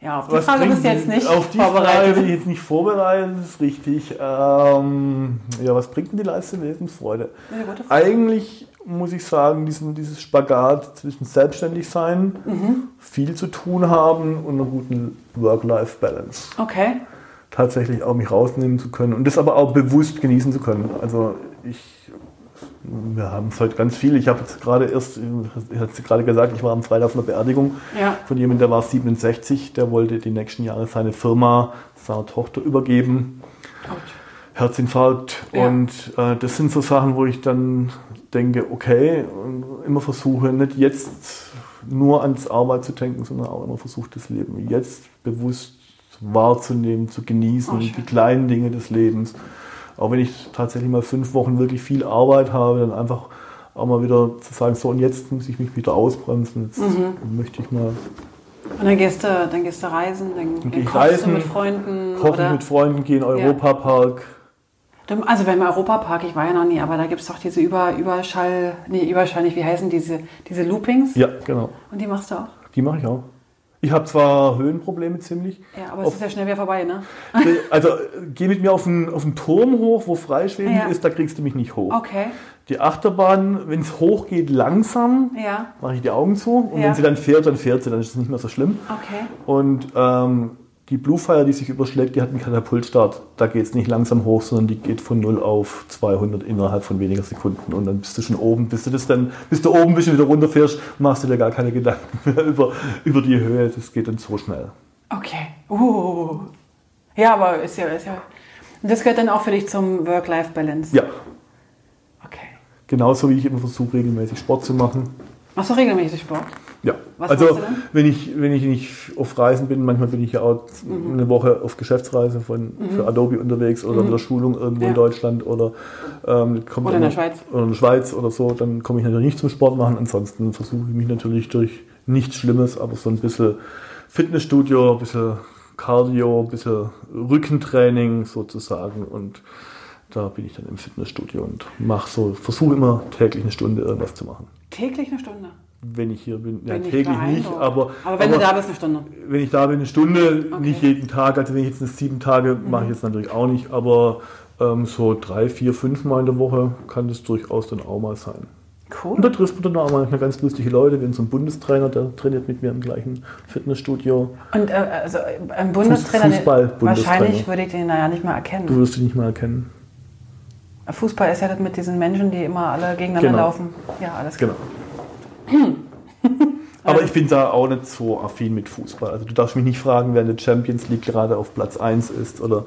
Ja, auf die Was Frage bist du jetzt nicht Auf die Frage vorbereitet. bin ich jetzt nicht vorbereitet, das ist richtig. Ähm, ja, was bringt denn die leiste Lebensfreude? Eine gute Frage. Eigentlich muss ich sagen, diesen, dieses Spagat zwischen selbstständig sein, Mhm. viel zu tun haben und einer guten Work-Life-Balance. Okay. tatsächlich auch mich rausnehmen zu können und das aber auch bewusst genießen zu können. Also ich, wir haben es heute ganz viel. Ich habe jetzt gerade erst, ich hatte gerade gesagt, ich war am Freitag auf einer Beerdigung Ja. von jemandem, der war 67, der wollte die nächsten Jahre seine Firma seiner Tochter übergeben. Herzinfarkt. Ja. Und äh, das sind so Sachen, wo ich dann denke, okay, und immer versuche, nicht jetzt nur ans Arbeit zu denken, sondern auch immer versuche, das Leben jetzt bewusst wahrzunehmen, zu genießen, Oh, die kleinen Dinge des Lebens. Auch wenn ich tatsächlich mal fünf Wochen wirklich viel Arbeit habe, dann einfach auch mal wieder zu sagen, so und jetzt muss ich mich wieder ausbremsen, jetzt Mhm. möchte ich mal Und dann gehst du, dann gehst du reisen, dann, ich kochst du mit Freunden. kochen oder? mit Freunden, gehen Europapark. Also beim Europapark, ich war ja noch nie, aber da gibt es doch diese Über, Überschall, nee, Überschall nicht, wie heißen diese, diese Loopings? Ja, genau. Und die machst du auch? Die mache ich auch. Ich habe zwar Höhenprobleme ziemlich. Ja, aber es Auf- ist ja schnell wieder vorbei, ne? [laughs] Also geh mit mir auf einen, auf einen Turm hoch, wo freischwebend Ja. ist, da kriegst du mich nicht hoch. Okay, Die Achterbahn, wenn es hoch geht, langsam, ja, mache ich die Augen zu. Und Ja. wenn sie dann fährt, dann fährt sie, dann ist es nicht mehr so schlimm. okay. Und ähm, die Bluefire, die sich überschlägt, die hat einen Katapultstart. Da geht es nicht langsam hoch, sondern die geht von 0 auf 200 innerhalb von weniger Sekunden. Und dann bist du schon oben. Bis du, das dann, bis du oben bist und wieder runterfährst, machst du dir gar keine Gedanken mehr [laughs] über, über die Höhe. Das geht dann so schnell. Okay. Uh. Ja, aber ist ja, ist ja. Und das gehört dann auch für dich zum Work-Life-Balance. Ja, Okay. genauso wie ich immer versuche, regelmäßig Sport zu machen. Machst du regelmäßig Sport? Ja, Was also wenn ich, wenn ich nicht auf Reisen bin, manchmal bin ich ja auch Mhm. eine Woche auf Geschäftsreise von, für Adobe unterwegs oder mit der Schulung irgendwo Ja. in Deutschland oder, ähm, Oder in der Schweiz. Oder in der Schweiz oder so, dann komme ich natürlich nicht zum Sport machen. Ansonsten versuche ich mich natürlich durch nichts Schlimmes, aber so ein bisschen Fitnessstudio, ein bisschen Cardio, ein bisschen Rückentraining sozusagen und da bin ich dann im Fitnessstudio und mache so, versuche immer täglich eine Stunde irgendwas zu machen. Täglich eine Stunde. Wenn ich hier bin, ja, täglich nicht, aber, Aber wenn du da bist, eine Stunde. wenn ich da bin, eine Stunde, Okay. nicht jeden Tag. Also wenn ich jetzt eine sieben Tage mache ich jetzt natürlich auch nicht, aber ähm, so drei, vier, fünf Mal in der Woche kann das durchaus dann auch mal sein. Und da Cool. trifft man dann auch manchmal ganz lustige Leute. So einen Bundestrainer, der trainiert mit mir im gleichen Fitnessstudio. Und äh, also ein Bundestrainer, Fußball-Bundestrainer. wahrscheinlich würde ich den ja nicht mal Du erkennen. wirst ihn nicht mal erkennen. Fußball ist ja das mit diesen Menschen, die immer alle gegeneinander Genau. laufen. Ja, alles klar. Genau. Aber ich bin da auch nicht so affin mit Fußball. Also du darfst mich nicht fragen, wer in der Champions League gerade auf Platz 1 ist oder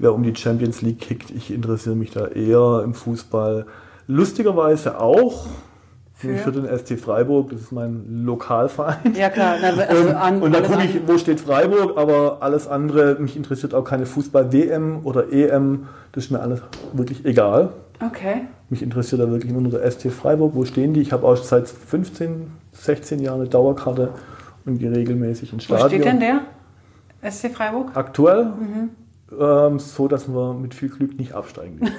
wer um die Champions League kickt. Ich interessiere mich da eher im Fußball. Lustigerweise auch Für? für, den ST Freiburg. Das ist mein Lokalverein. Ja, klar. Na, also Und, an, und dann alles gucke ich, wo steht Freiburg, aber alles andere, mich interessiert auch keine Fußball-WM oder EM, das ist mir alles wirklich egal. Okay. Mich interessiert da wirklich nur der ST Freiburg. Wo stehen die? Ich habe auch seit 15, 16 Jahren eine Dauerkarte und gehe regelmäßig ins Wo Stadion. steht denn der? SC Freiburg? Aktuell Mhm. ähm, so, dass wir mit viel Glück nicht absteigen. [laughs]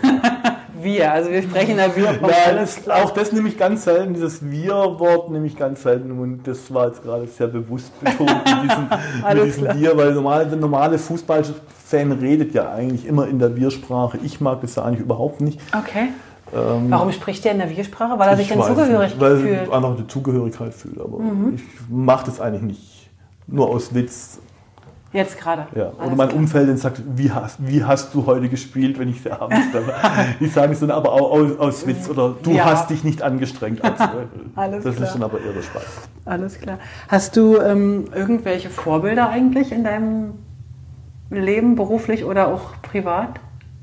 Wir, also wir sprechen da wir Nein, das, auch das nehme ich ganz selten, dieses Wir-Wort nehme ich ganz selten und das war jetzt gerade sehr bewusst betont mit diesem, [laughs] mit diesem. Wir, weil normal, der normale Fußballfan redet ja eigentlich immer in der Wir-Sprache. Ich mag das ja eigentlich überhaupt nicht. Okay. Ähm, Warum spricht der in der Wir-Sprache? Weil er sich ich dann zugehörig nicht, weil fühlt. Mhm. ich einfach eine Zugehörigkeit fühle. Aber ich mache das eigentlich nicht. Nur aus Witz. Jetzt gerade. Ja. Alles Oder mein klar. Umfeld dann sagt, wie hast, wie hast du heute gespielt, wenn ich abends [laughs] treffe? Ich sage es dann aber auch aus, aus Witz oder du Ja. hast dich nicht angestrengt. [laughs] Also, Alles das klar. ist dann aber eher der Spaß. Alles klar. Hast du ähm, irgendwelche Vorbilder eigentlich in deinem Leben, beruflich oder auch privat?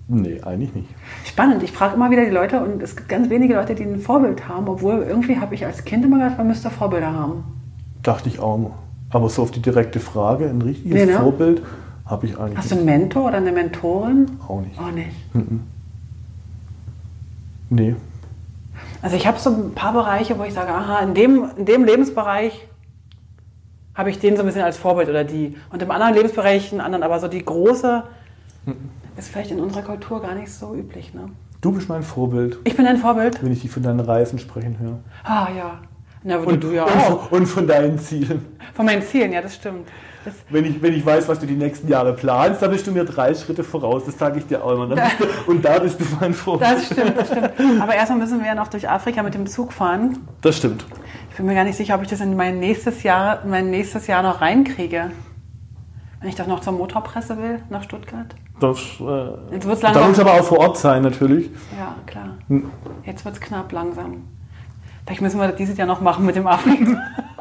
Nee, eigentlich nicht. Spannend. Ich frage immer wieder die Leute und es gibt ganz wenige Leute, die ein Vorbild haben, obwohl irgendwie habe ich als Kind immer gedacht, man müsste Vorbilder haben. Dachte ich auch. Aber so auf die direkte Frage, ein richtiges Nee, ne? Vorbild habe ich eigentlich Hast du einen Mentor oder eine Mentorin? auch nicht. Auch nicht. Nee. Also ich habe so ein paar Bereiche, wo ich sage, aha, in dem, in dem Lebensbereich habe ich den so ein bisschen als Vorbild oder die. Und im anderen Lebensbereich einen anderen, aber so die große ist vielleicht in unserer Kultur gar nicht so üblich. Ne? Du bist mein Vorbild, Ich bin ein Vorbild. wenn ich dich von deinen Reisen sprechen höre. Ah ja. Na, und, du ja auch. und von deinen Zielen. Von meinen Zielen, ja, das stimmt. Das, Wenn ich, wenn ich weiß, was du die nächsten Jahre planst, dann bist du mir drei Schritte voraus. Das sage ich dir auch immer. [laughs] Und da bist du mein Vorbild. das stimmt, das stimmt. Aber erstmal müssen wir ja noch durch Afrika mit dem Zug fahren. Das stimmt. Ich bin mir gar nicht sicher, ob ich das in mein nächstes Jahr, in mein nächstes Jahr noch reinkriege. wenn ich doch noch zur Motorpresse will, nach Stuttgart. Das, Jetzt äh, wird's da langsam. muss ich aber auch vor Ort sein, natürlich. Ja, klar. Hm. Jetzt wird es knapp langsam. Vielleicht müssen wir das dieses Jahr noch machen mit dem [laughs]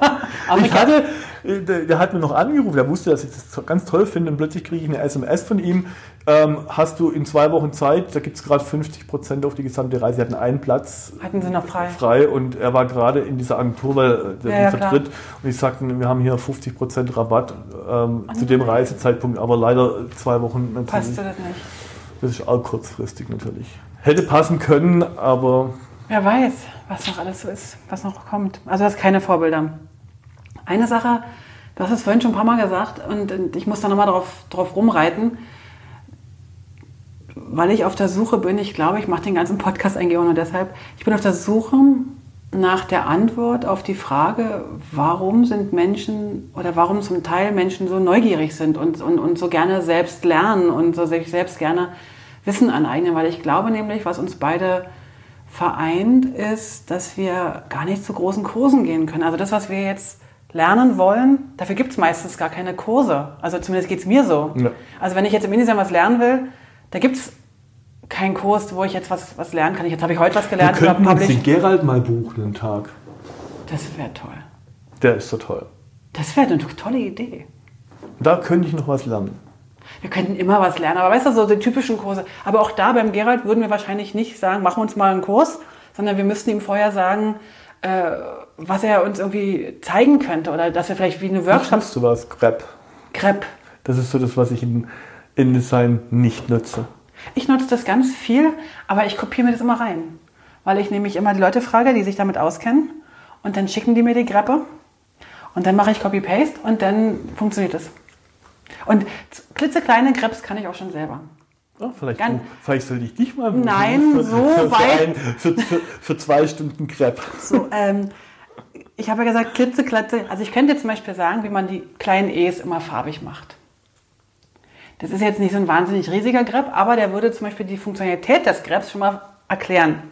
Afrika. Ich hatte, äh, der, der hat mir noch angerufen, der wusste, dass ich das ganz toll finde und plötzlich kriege ich eine SMS von ihm. Ähm, hast du in zwei Wochen Zeit, da gibt es gerade 50% auf die gesamte Reise. Sie hatten einen Platz Hatten sie noch frei? frei und er war gerade in dieser Agentur, weil äh, der Ja, ihn ja, vertritt. Und ich sagte, wir haben hier 50% Rabatt ähm, zu dem Reisezeitpunkt, aber leider zwei Wochen natürlich. Passte das nicht? Das ist auch kurzfristig natürlich. Hätte passen können, aber Wer weiß, was noch alles so ist, was noch kommt. Also das keine Vorbilder. Eine Sache, du hast es vorhin schon ein paar Mal gesagt und, ich muss da nochmal drauf, drauf rumreiten, weil ich auf der Suche bin, ich glaube, ich mache den ganzen Podcast eigentlich auch nur deshalb, ich bin auf der Suche nach der Antwort auf die Frage, warum sind Menschen oder warum zum Teil Menschen so neugierig sind und, und, und so gerne selbst lernen und so sich selbst gerne Wissen aneignen, weil ich glaube nämlich, was uns beide vereint, ist, dass wir gar nicht zu großen Kursen gehen können. Also das, was wir jetzt lernen wollen, dafür gibt es meistens gar keine Kurse. Also zumindest geht es mir so. Ja. Also wenn ich jetzt im InDesign was lernen will, da gibt es keinen Kurs, wo ich jetzt was, was lernen kann. Jetzt habe ich heute was wir gelernt über könnten uns den. Gerald mal buchen, einen Tag. Das wäre toll. Der ist so toll. Das wäre eine tolle Idee. Da könnte ich noch was lernen. Wir könnten immer was lernen, aber weißt du, so die typischen Kurse. Aber auch da beim Gerald würden wir wahrscheinlich nicht sagen, machen wir uns mal einen Kurs, sondern wir müssten ihm vorher sagen, äh, was er uns irgendwie zeigen könnte oder dass wir vielleicht wie eine Workshop nutzt du was? Crepe. Crepe. Das ist so das, was ich in InDesign nicht nutze. Ich nutze das ganz viel, aber ich kopiere mir das immer rein. Weil ich nämlich immer die Leute frage, die sich damit auskennen. Und dann schicken die mir die Greppe. Und dann mache ich Copy-Paste und dann funktioniert es. Und klitzekleine Greps kann ich auch schon selber. Ja, vielleicht, Ganz- du, vielleicht sollte ich dich mal. Nein, für, so für, weit- ein, für, für, für zwei Stunden Crepe. So, ähm, ich habe ja gesagt, klitzeklatze. Also ich könnte jetzt zum Beispiel sagen, wie man die kleinen E's immer farbig macht. Das ist jetzt nicht so ein wahnsinnig riesiger Grep, aber der würde zum Beispiel die Funktionalität des Greps schon mal erklären.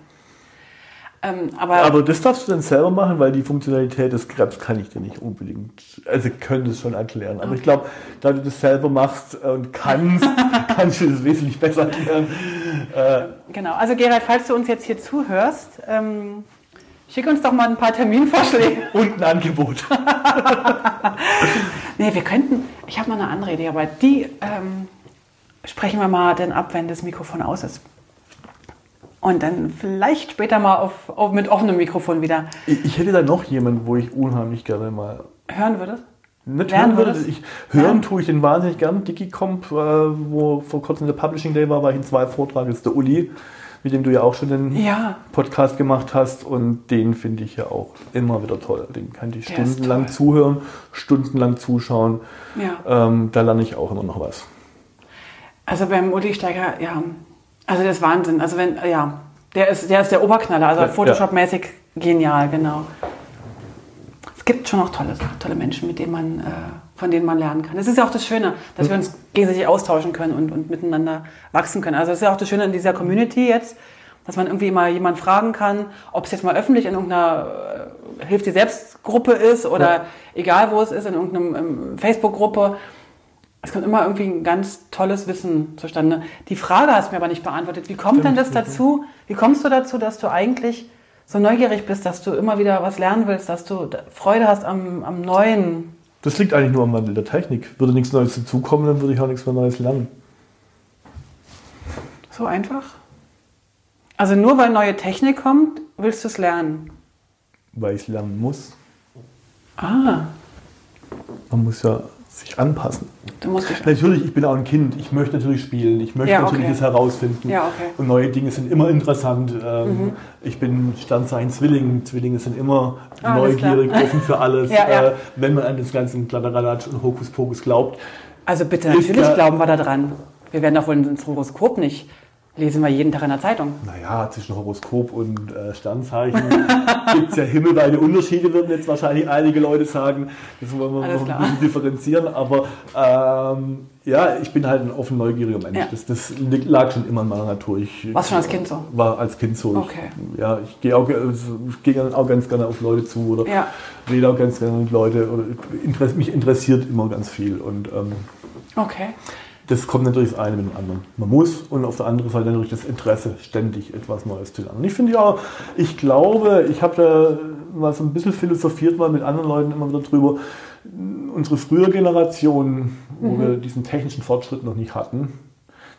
Ähm, aber, Aber das darfst du dann selber machen, weil die Funktionalität des Krebs kann ich dir nicht unbedingt, also könnte es schon erklären. Aber ich glaube, da du das selber machst und kannst, [laughs] kannst du das wesentlich besser erklären. Äh, genau. Also Gerald, falls du uns jetzt hier zuhörst, ähm, schick uns doch mal ein paar Terminvorschläge. [laughs] und ein Angebot. [laughs] Nee, wir könnten, ich habe noch eine andere Idee, aber die ähm, sprechen wir mal dann ab, wenn das Mikrofon aus ist. Und dann vielleicht später mal auf, auf, mit offenem Mikrofon wieder Ich, ich hätte da noch jemanden, wo ich unheimlich gerne mal hören würdest. nicht hören würde. Ich, hören tue ich den wahnsinnig gern. Digicomp, äh, wo vor kurzem der Publishing Day war, war ich in zwei Vorträgen. Das ist der Uli, mit dem du ja auch schon den Ja. Podcast gemacht hast. Und den finde ich ja auch immer wieder toll. Den kann ich Der stundenlang zuhören, stundenlang zuschauen. Ja. Ähm, da lerne ich auch immer noch was. Also beim Uli Steiger, ja, also das ist Wahnsinn. Also wenn, ja, der ist der, ist der Oberknaller, also Ja, Photoshop-mäßig genial, genau. Es gibt schon auch tolle, tolle Menschen, mit denen man, äh, von denen man lernen kann. Das ist ja auch das Schöne, dass wir uns gegenseitig austauschen können und, und miteinander wachsen können. Also das ist ja auch das Schöne in dieser Community jetzt, dass man irgendwie mal jemanden fragen kann, ob es jetzt mal öffentlich in irgendeiner äh, Hilf dir selbst Gruppe ist oder Ja. egal wo es ist, in irgendeiner ähm, Facebook-Gruppe. Es kommt immer irgendwie ein ganz tolles Wissen zustande. Die Frage hast du mir aber nicht beantwortet. Wie kommt denn das dazu? Wie kommst du dazu, dass du eigentlich so neugierig bist, dass du immer wieder was lernen willst, dass du Freude hast am, am Neuen? Das liegt eigentlich nur am Wandel der Technik. Würde nichts Neues dazukommen, dann würde ich auch nichts mehr Neues lernen. So einfach? Also nur weil neue Technik kommt, willst du es lernen? Weil ich es lernen muss. Ah, Man muss ja sich anpassen. Du musst dich. Natürlich, ich bin auch ein Kind. Ich möchte natürlich spielen. Ich möchte Ja, natürlich okay. es herausfinden. Ja, okay. Mhm. Und neue Dinge sind immer interessant. Ähm, Ich bin Sternzeichen Zwilling. Zwillinge sind immer Ah, neugierig, offen für alles. [laughs] Ja. Äh, wenn man an das ganze Kladderadatsch und Hokuspokus glaubt. Also bitte, natürlich ja- glauben wir da dran. Wir werden doch wohl ins Horoskop nicht. Lesen wir jeden Tag in der Zeitung. Naja, zwischen Horoskop und äh, Sternzeichen [laughs] gibt es ja himmelweite Unterschiede, würden jetzt wahrscheinlich einige Leute sagen. Das wollen wir Alles noch klar. ein bisschen differenzieren. Aber ähm, ja, ich bin halt ein offen neugieriger Mensch. Ja. Das, das lag schon immer in meiner Natur. Ich Warst schon als Kind so? war als Kind so. Okay. Ich, ja, ich gehe auch, ge- ich gehe dann auch ganz gerne auf Leute zu oder Ja. rede auch ganz gerne mit Leuten. Oder mich interessiert immer ganz viel. Und ähm, Okay. Das kommt natürlich das eine mit dem anderen. Man muss und auf der anderen Seite natürlich das Interesse, ständig etwas Neues zu lernen. Und ich finde ja, ich glaube, ich habe da mal so ein bisschen philosophiert mal mit anderen Leuten immer wieder drüber. Unsere frühere Generation, wo Mhm. wir diesen technischen Fortschritt noch nicht hatten,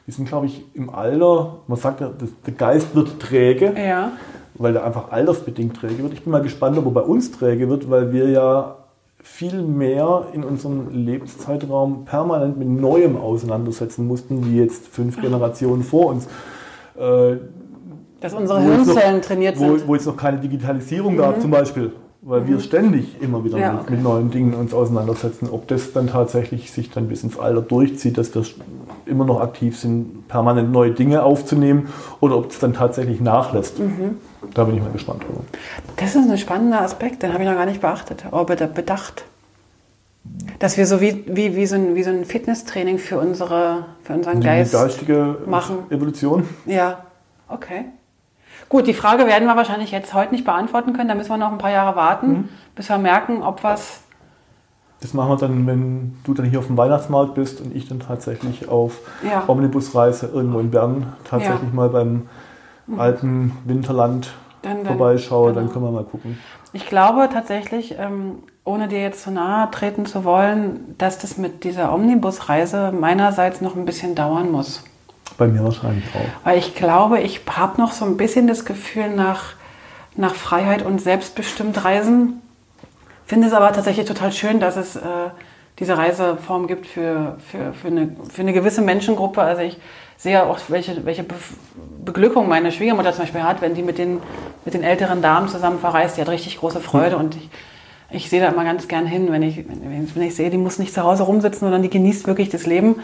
die sind, glaube ich, im Alter, man sagt ja, der Geist wird träge Ja. weil der einfach altersbedingt träge wird. Ich bin mal gespannt, ob er bei uns träge wird, weil wir ja viel mehr in unserem Lebenszeitraum permanent mit Neuem auseinandersetzen mussten, wie jetzt fünf Generationen vor uns. Äh, Dass unsere jetzt noch- Hirnzellen trainiert wo, sind. wo jetzt noch keine Digitalisierung gab zum Beispiel, weil wir ständig immer wieder Ja, mit, okay. mit neuen Dingen uns auseinandersetzen. Ob das dann tatsächlich sich dann bis ins Alter durchzieht, dass wir immer noch aktiv sind, permanent neue Dinge aufzunehmen oder ob es dann tatsächlich nachlässt. Mhm. Da bin ich mal gespannt drüber. Das ist ein spannender Aspekt, den habe ich noch gar nicht beachtet, aber beda- bedacht. Dass wir so wie, wie, wie, so ein, wie so ein Fitnesstraining für, unsere, für unseren Die Geist. geistige machen. Evolution. Ja, okay. Gut, die Frage werden wir wahrscheinlich jetzt heute nicht beantworten können. Da müssen wir noch ein paar Jahre warten, Mhm. bis wir merken, ob was. Das machen wir dann, wenn du dann hier auf dem Weihnachtsmarkt bist und ich dann tatsächlich auf Ja. Omnibusreise irgendwo in Bern tatsächlich Ja. Mal beim alten Winterland Dann, dann, vorbeischaue, dann genau. können wir mal gucken. Ich glaube tatsächlich, ähm, ohne dir jetzt zu nahe treten zu wollen, dass das mit dieser Omnibusreise meinerseits noch ein bisschen dauern muss. Bei mir wahrscheinlich auch. Weil ich glaube, ich habe noch so ein bisschen das Gefühl nach, nach Freiheit und selbstbestimmt Reisen. Finde es aber tatsächlich total schön, dass es äh, diese Reiseform gibt für, für, für, eine, für eine gewisse Menschengruppe. Also ich sehe auch, welche, welche Be Beglückung meine Schwiegermutter zum Beispiel hat, wenn die mit den, mit den älteren Damen zusammen verreist. Die hat richtig große Freude und ich, ich sehe da immer ganz gern hin, wenn ich, wenn, wenn ich sehe, die muss nicht zu Hause rumsitzen, sondern die genießt wirklich das Leben.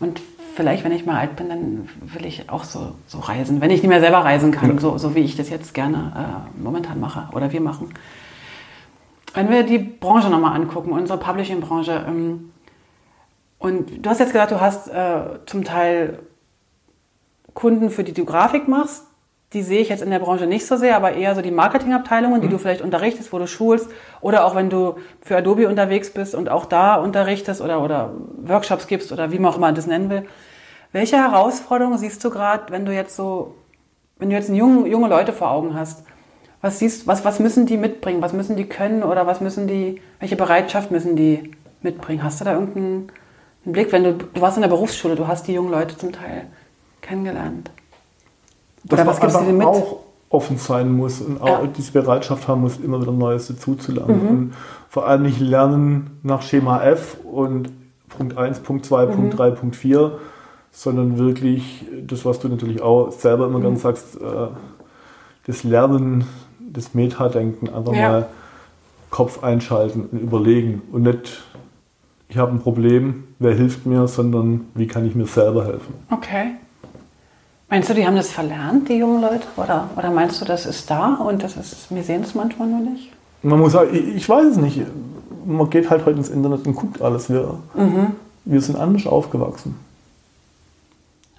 Und vielleicht, wenn ich mal alt bin, dann will ich auch so, so reisen, wenn ich nicht mehr selber reisen kann, so, so wie ich das jetzt gerne äh, momentan mache oder wir machen. Wenn wir die Branche nochmal angucken, unsere Publishing-Branche, ähm, und du hast jetzt gesagt, du hast äh, zum Teil Kunden, für die du Grafik machst. Die sehe ich jetzt in der Branche nicht so sehr, aber eher so die Marketingabteilungen, die du vielleicht unterrichtest, wo du schulst. Oder auch wenn du für Adobe unterwegs bist und auch da unterrichtest oder, oder Workshops gibst oder wie man auch immer das nennen will. Welche Herausforderungen siehst du gerade, wenn du jetzt so, wenn du jetzt junge, junge Leute vor Augen hast? Was siehst, was, was müssen die mitbringen? Was müssen die können oder was müssen die, welche Bereitschaft müssen die mitbringen? Hast du da irgendeinen einen Blick, wenn du, du warst in der Berufsschule, du hast die jungen Leute zum Teil kennengelernt. Dass Oder was man gibst du mit? auch offen sein muss und auch Ja. diese Bereitschaft haben muss, immer wieder Neues dazuzulernen. Mhm. Und vor allem nicht lernen nach Schema F und Punkt 1, Punkt 2, Mhm. Punkt 3, Punkt 4, sondern wirklich das, was du natürlich auch selber immer Mhm. ganz sagst, äh, das Lernen, das Metadenken, einfach Ja. mal Kopf einschalten und überlegen und nicht, ich habe ein Problem, wer hilft mir, sondern wie kann ich mir selber helfen. Okay. Meinst du, die haben das verlernt, die jungen Leute? Oder, oder meinst du, das ist da und das ist, wir sehen es manchmal nur nicht? Man muss sagen, ich, ich weiß es nicht. Man geht halt heute ins Internet und guckt alles. Wir, Mhm. wir sind anders aufgewachsen.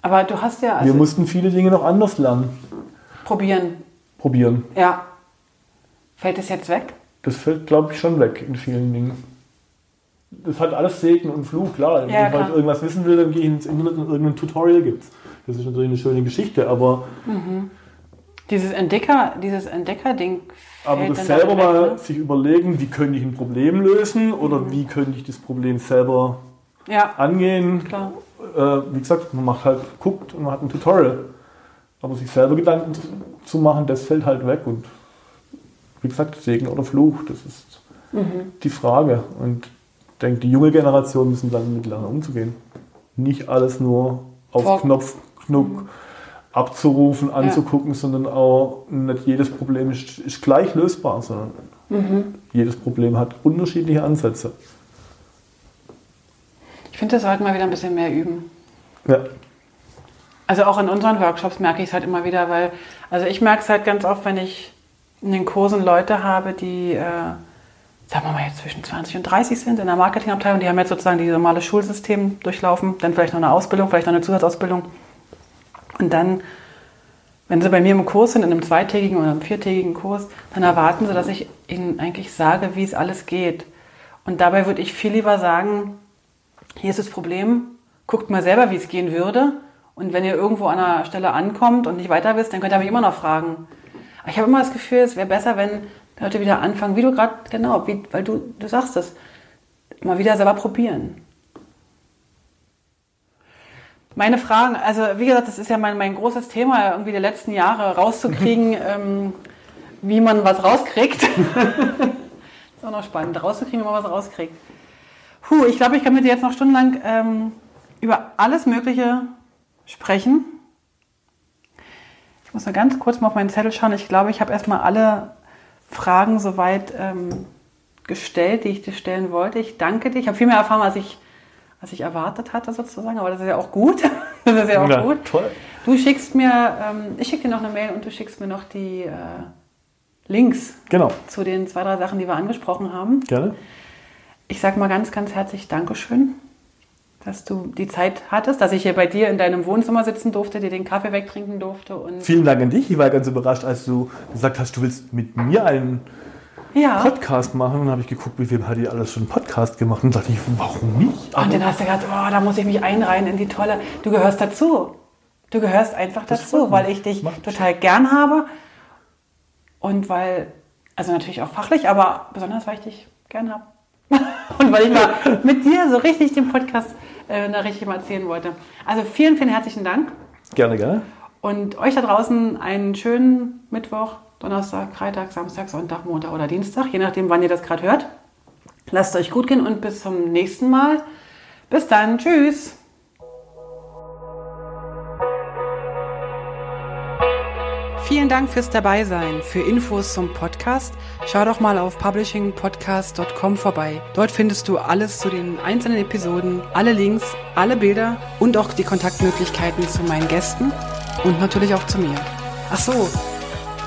Aber du hast ja also wir mussten viele Dinge noch anders lernen, probieren. probieren. Ja. Fällt es jetzt weg? Das fällt, glaube ich, schon weg in vielen Dingen. Das hat alles Segen und Fluch, klar. Wenn Ja, ich heute klar. irgendwas wissen will, dann gehe ich ins Internet und irgendein Tutorial gibt Das ist natürlich eine schöne Geschichte, aber, Dieses Entdecker, dieses Entdecker-Ding. aber das selber weg, mal ne? sich überlegen, wie könnte ich ein Problem lösen oder Mhm. wie könnte ich das Problem selber Ja, angehen. klar. äh, wie gesagt, man macht halt, guckt und man hat ein Tutorial. Aber sich selber Gedanken zu- zu machen, das fällt halt weg. Und wie gesagt, Segen oder Fluch, das ist Mhm. die Frage. Und ich denke, die junge Generation müssen dann mit lernen umzugehen. Nicht alles nur auf Vor- Knopf, Knuck abzurufen, anzugucken, sondern auch nicht jedes Problem ist, ist gleich lösbar, sondern Mhm. jedes Problem hat unterschiedliche Ansätze. Ich finde, das sollten wir wieder ein bisschen mehr üben. Ja. Also auch in unseren Workshops merke ich es halt immer wieder, weil, also ich merke es halt ganz oft, wenn ich in den Kursen Leute habe, die, äh, sagen wir mal jetzt zwischen 20 und 30 sind in der Marketingabteilung, die haben jetzt sozusagen die normale Schulsystem durchlaufen, dann vielleicht noch eine Ausbildung, vielleicht noch eine Zusatzausbildung. Und dann, wenn sie bei mir im Kurs sind, in einem zweitägigen oder einem viertägigen Kurs, dann erwarten sie, dass ich ihnen eigentlich sage, wie es alles geht. Und dabei würde ich viel lieber sagen, hier ist das Problem, guckt mal selber, wie es gehen würde. Und wenn ihr irgendwo an einer Stelle ankommt und nicht weiter wisst, dann könnt ihr mich immer noch fragen. Ich habe immer das Gefühl, es wäre besser, wenn Leute wieder anfangen, wie du gerade, genau, wie, weil du, du sagst es, mal wieder selber probieren. Meine Fragen, also wie gesagt, das ist ja mein, mein großes Thema, irgendwie die letzten Jahre rauszukriegen, [laughs] ähm, wie man was rauskriegt. [laughs] ist auch noch spannend, rauszukriegen, wie man was rauskriegt. Puh, ich glaube, ich kann mit dir jetzt noch stundenlang ähm, über alles Mögliche sprechen. Ich muss nur ganz kurz mal auf meinen Zettel schauen. Ich glaube, ich habe erstmal alle Fragen soweit ähm, gestellt, die ich dir stellen wollte. Ich danke dir. Ich habe viel mehr erfahren, als ich, als ich erwartet hatte, sozusagen. Aber das ist ja auch gut. [laughs] das ist ja auch ja, gut. Toll. Du schickst mir, ähm, ich schicke dir noch eine Mail und du schickst mir noch die äh, Links genau. zu den zwei, drei Sachen, die wir angesprochen haben. Gerne. Ich sage mal ganz, ganz herzlich Dankeschön, dass du die Zeit hattest, dass ich hier bei dir in deinem Wohnzimmer sitzen durfte, dir den Kaffee wegtrinken durfte. Und Vielen Dank an dich. Ich war ganz überrascht, als du gesagt hast, du willst mit mir einen ja. Podcast machen. Und dann habe ich geguckt, wie viel hat die alles schon Podcast gemacht. Und dachte ich, warum nicht? Und dann hast du gedacht, oh, da muss ich mich einreihen in die tolle. Du gehörst dazu. Du gehörst einfach dazu, weil ich dich total gern habe und weil, also natürlich auch fachlich, aber besonders, weil ich dich gern habe. [laughs] und weil ich mal mit dir so richtig den Podcast äh, da richtig mal erzählen wollte. Also vielen, vielen herzlichen Dank. Gerne, gerne. Und euch da draußen einen schönen Mittwoch, Donnerstag, Freitag, Samstag, Sonntag, Montag oder Dienstag, je nachdem, wann ihr das gerade hört. Lasst euch gut gehen und bis zum nächsten Mal. Bis dann. Tschüss. Vielen Dank fürs Dabeisein. Für Infos zum Podcast schau doch mal auf publishingpodcast.com vorbei. Dort findest du alles zu den einzelnen Episoden, alle Links, alle Bilder und auch die Kontaktmöglichkeiten zu meinen Gästen und natürlich auch zu mir. Ach so,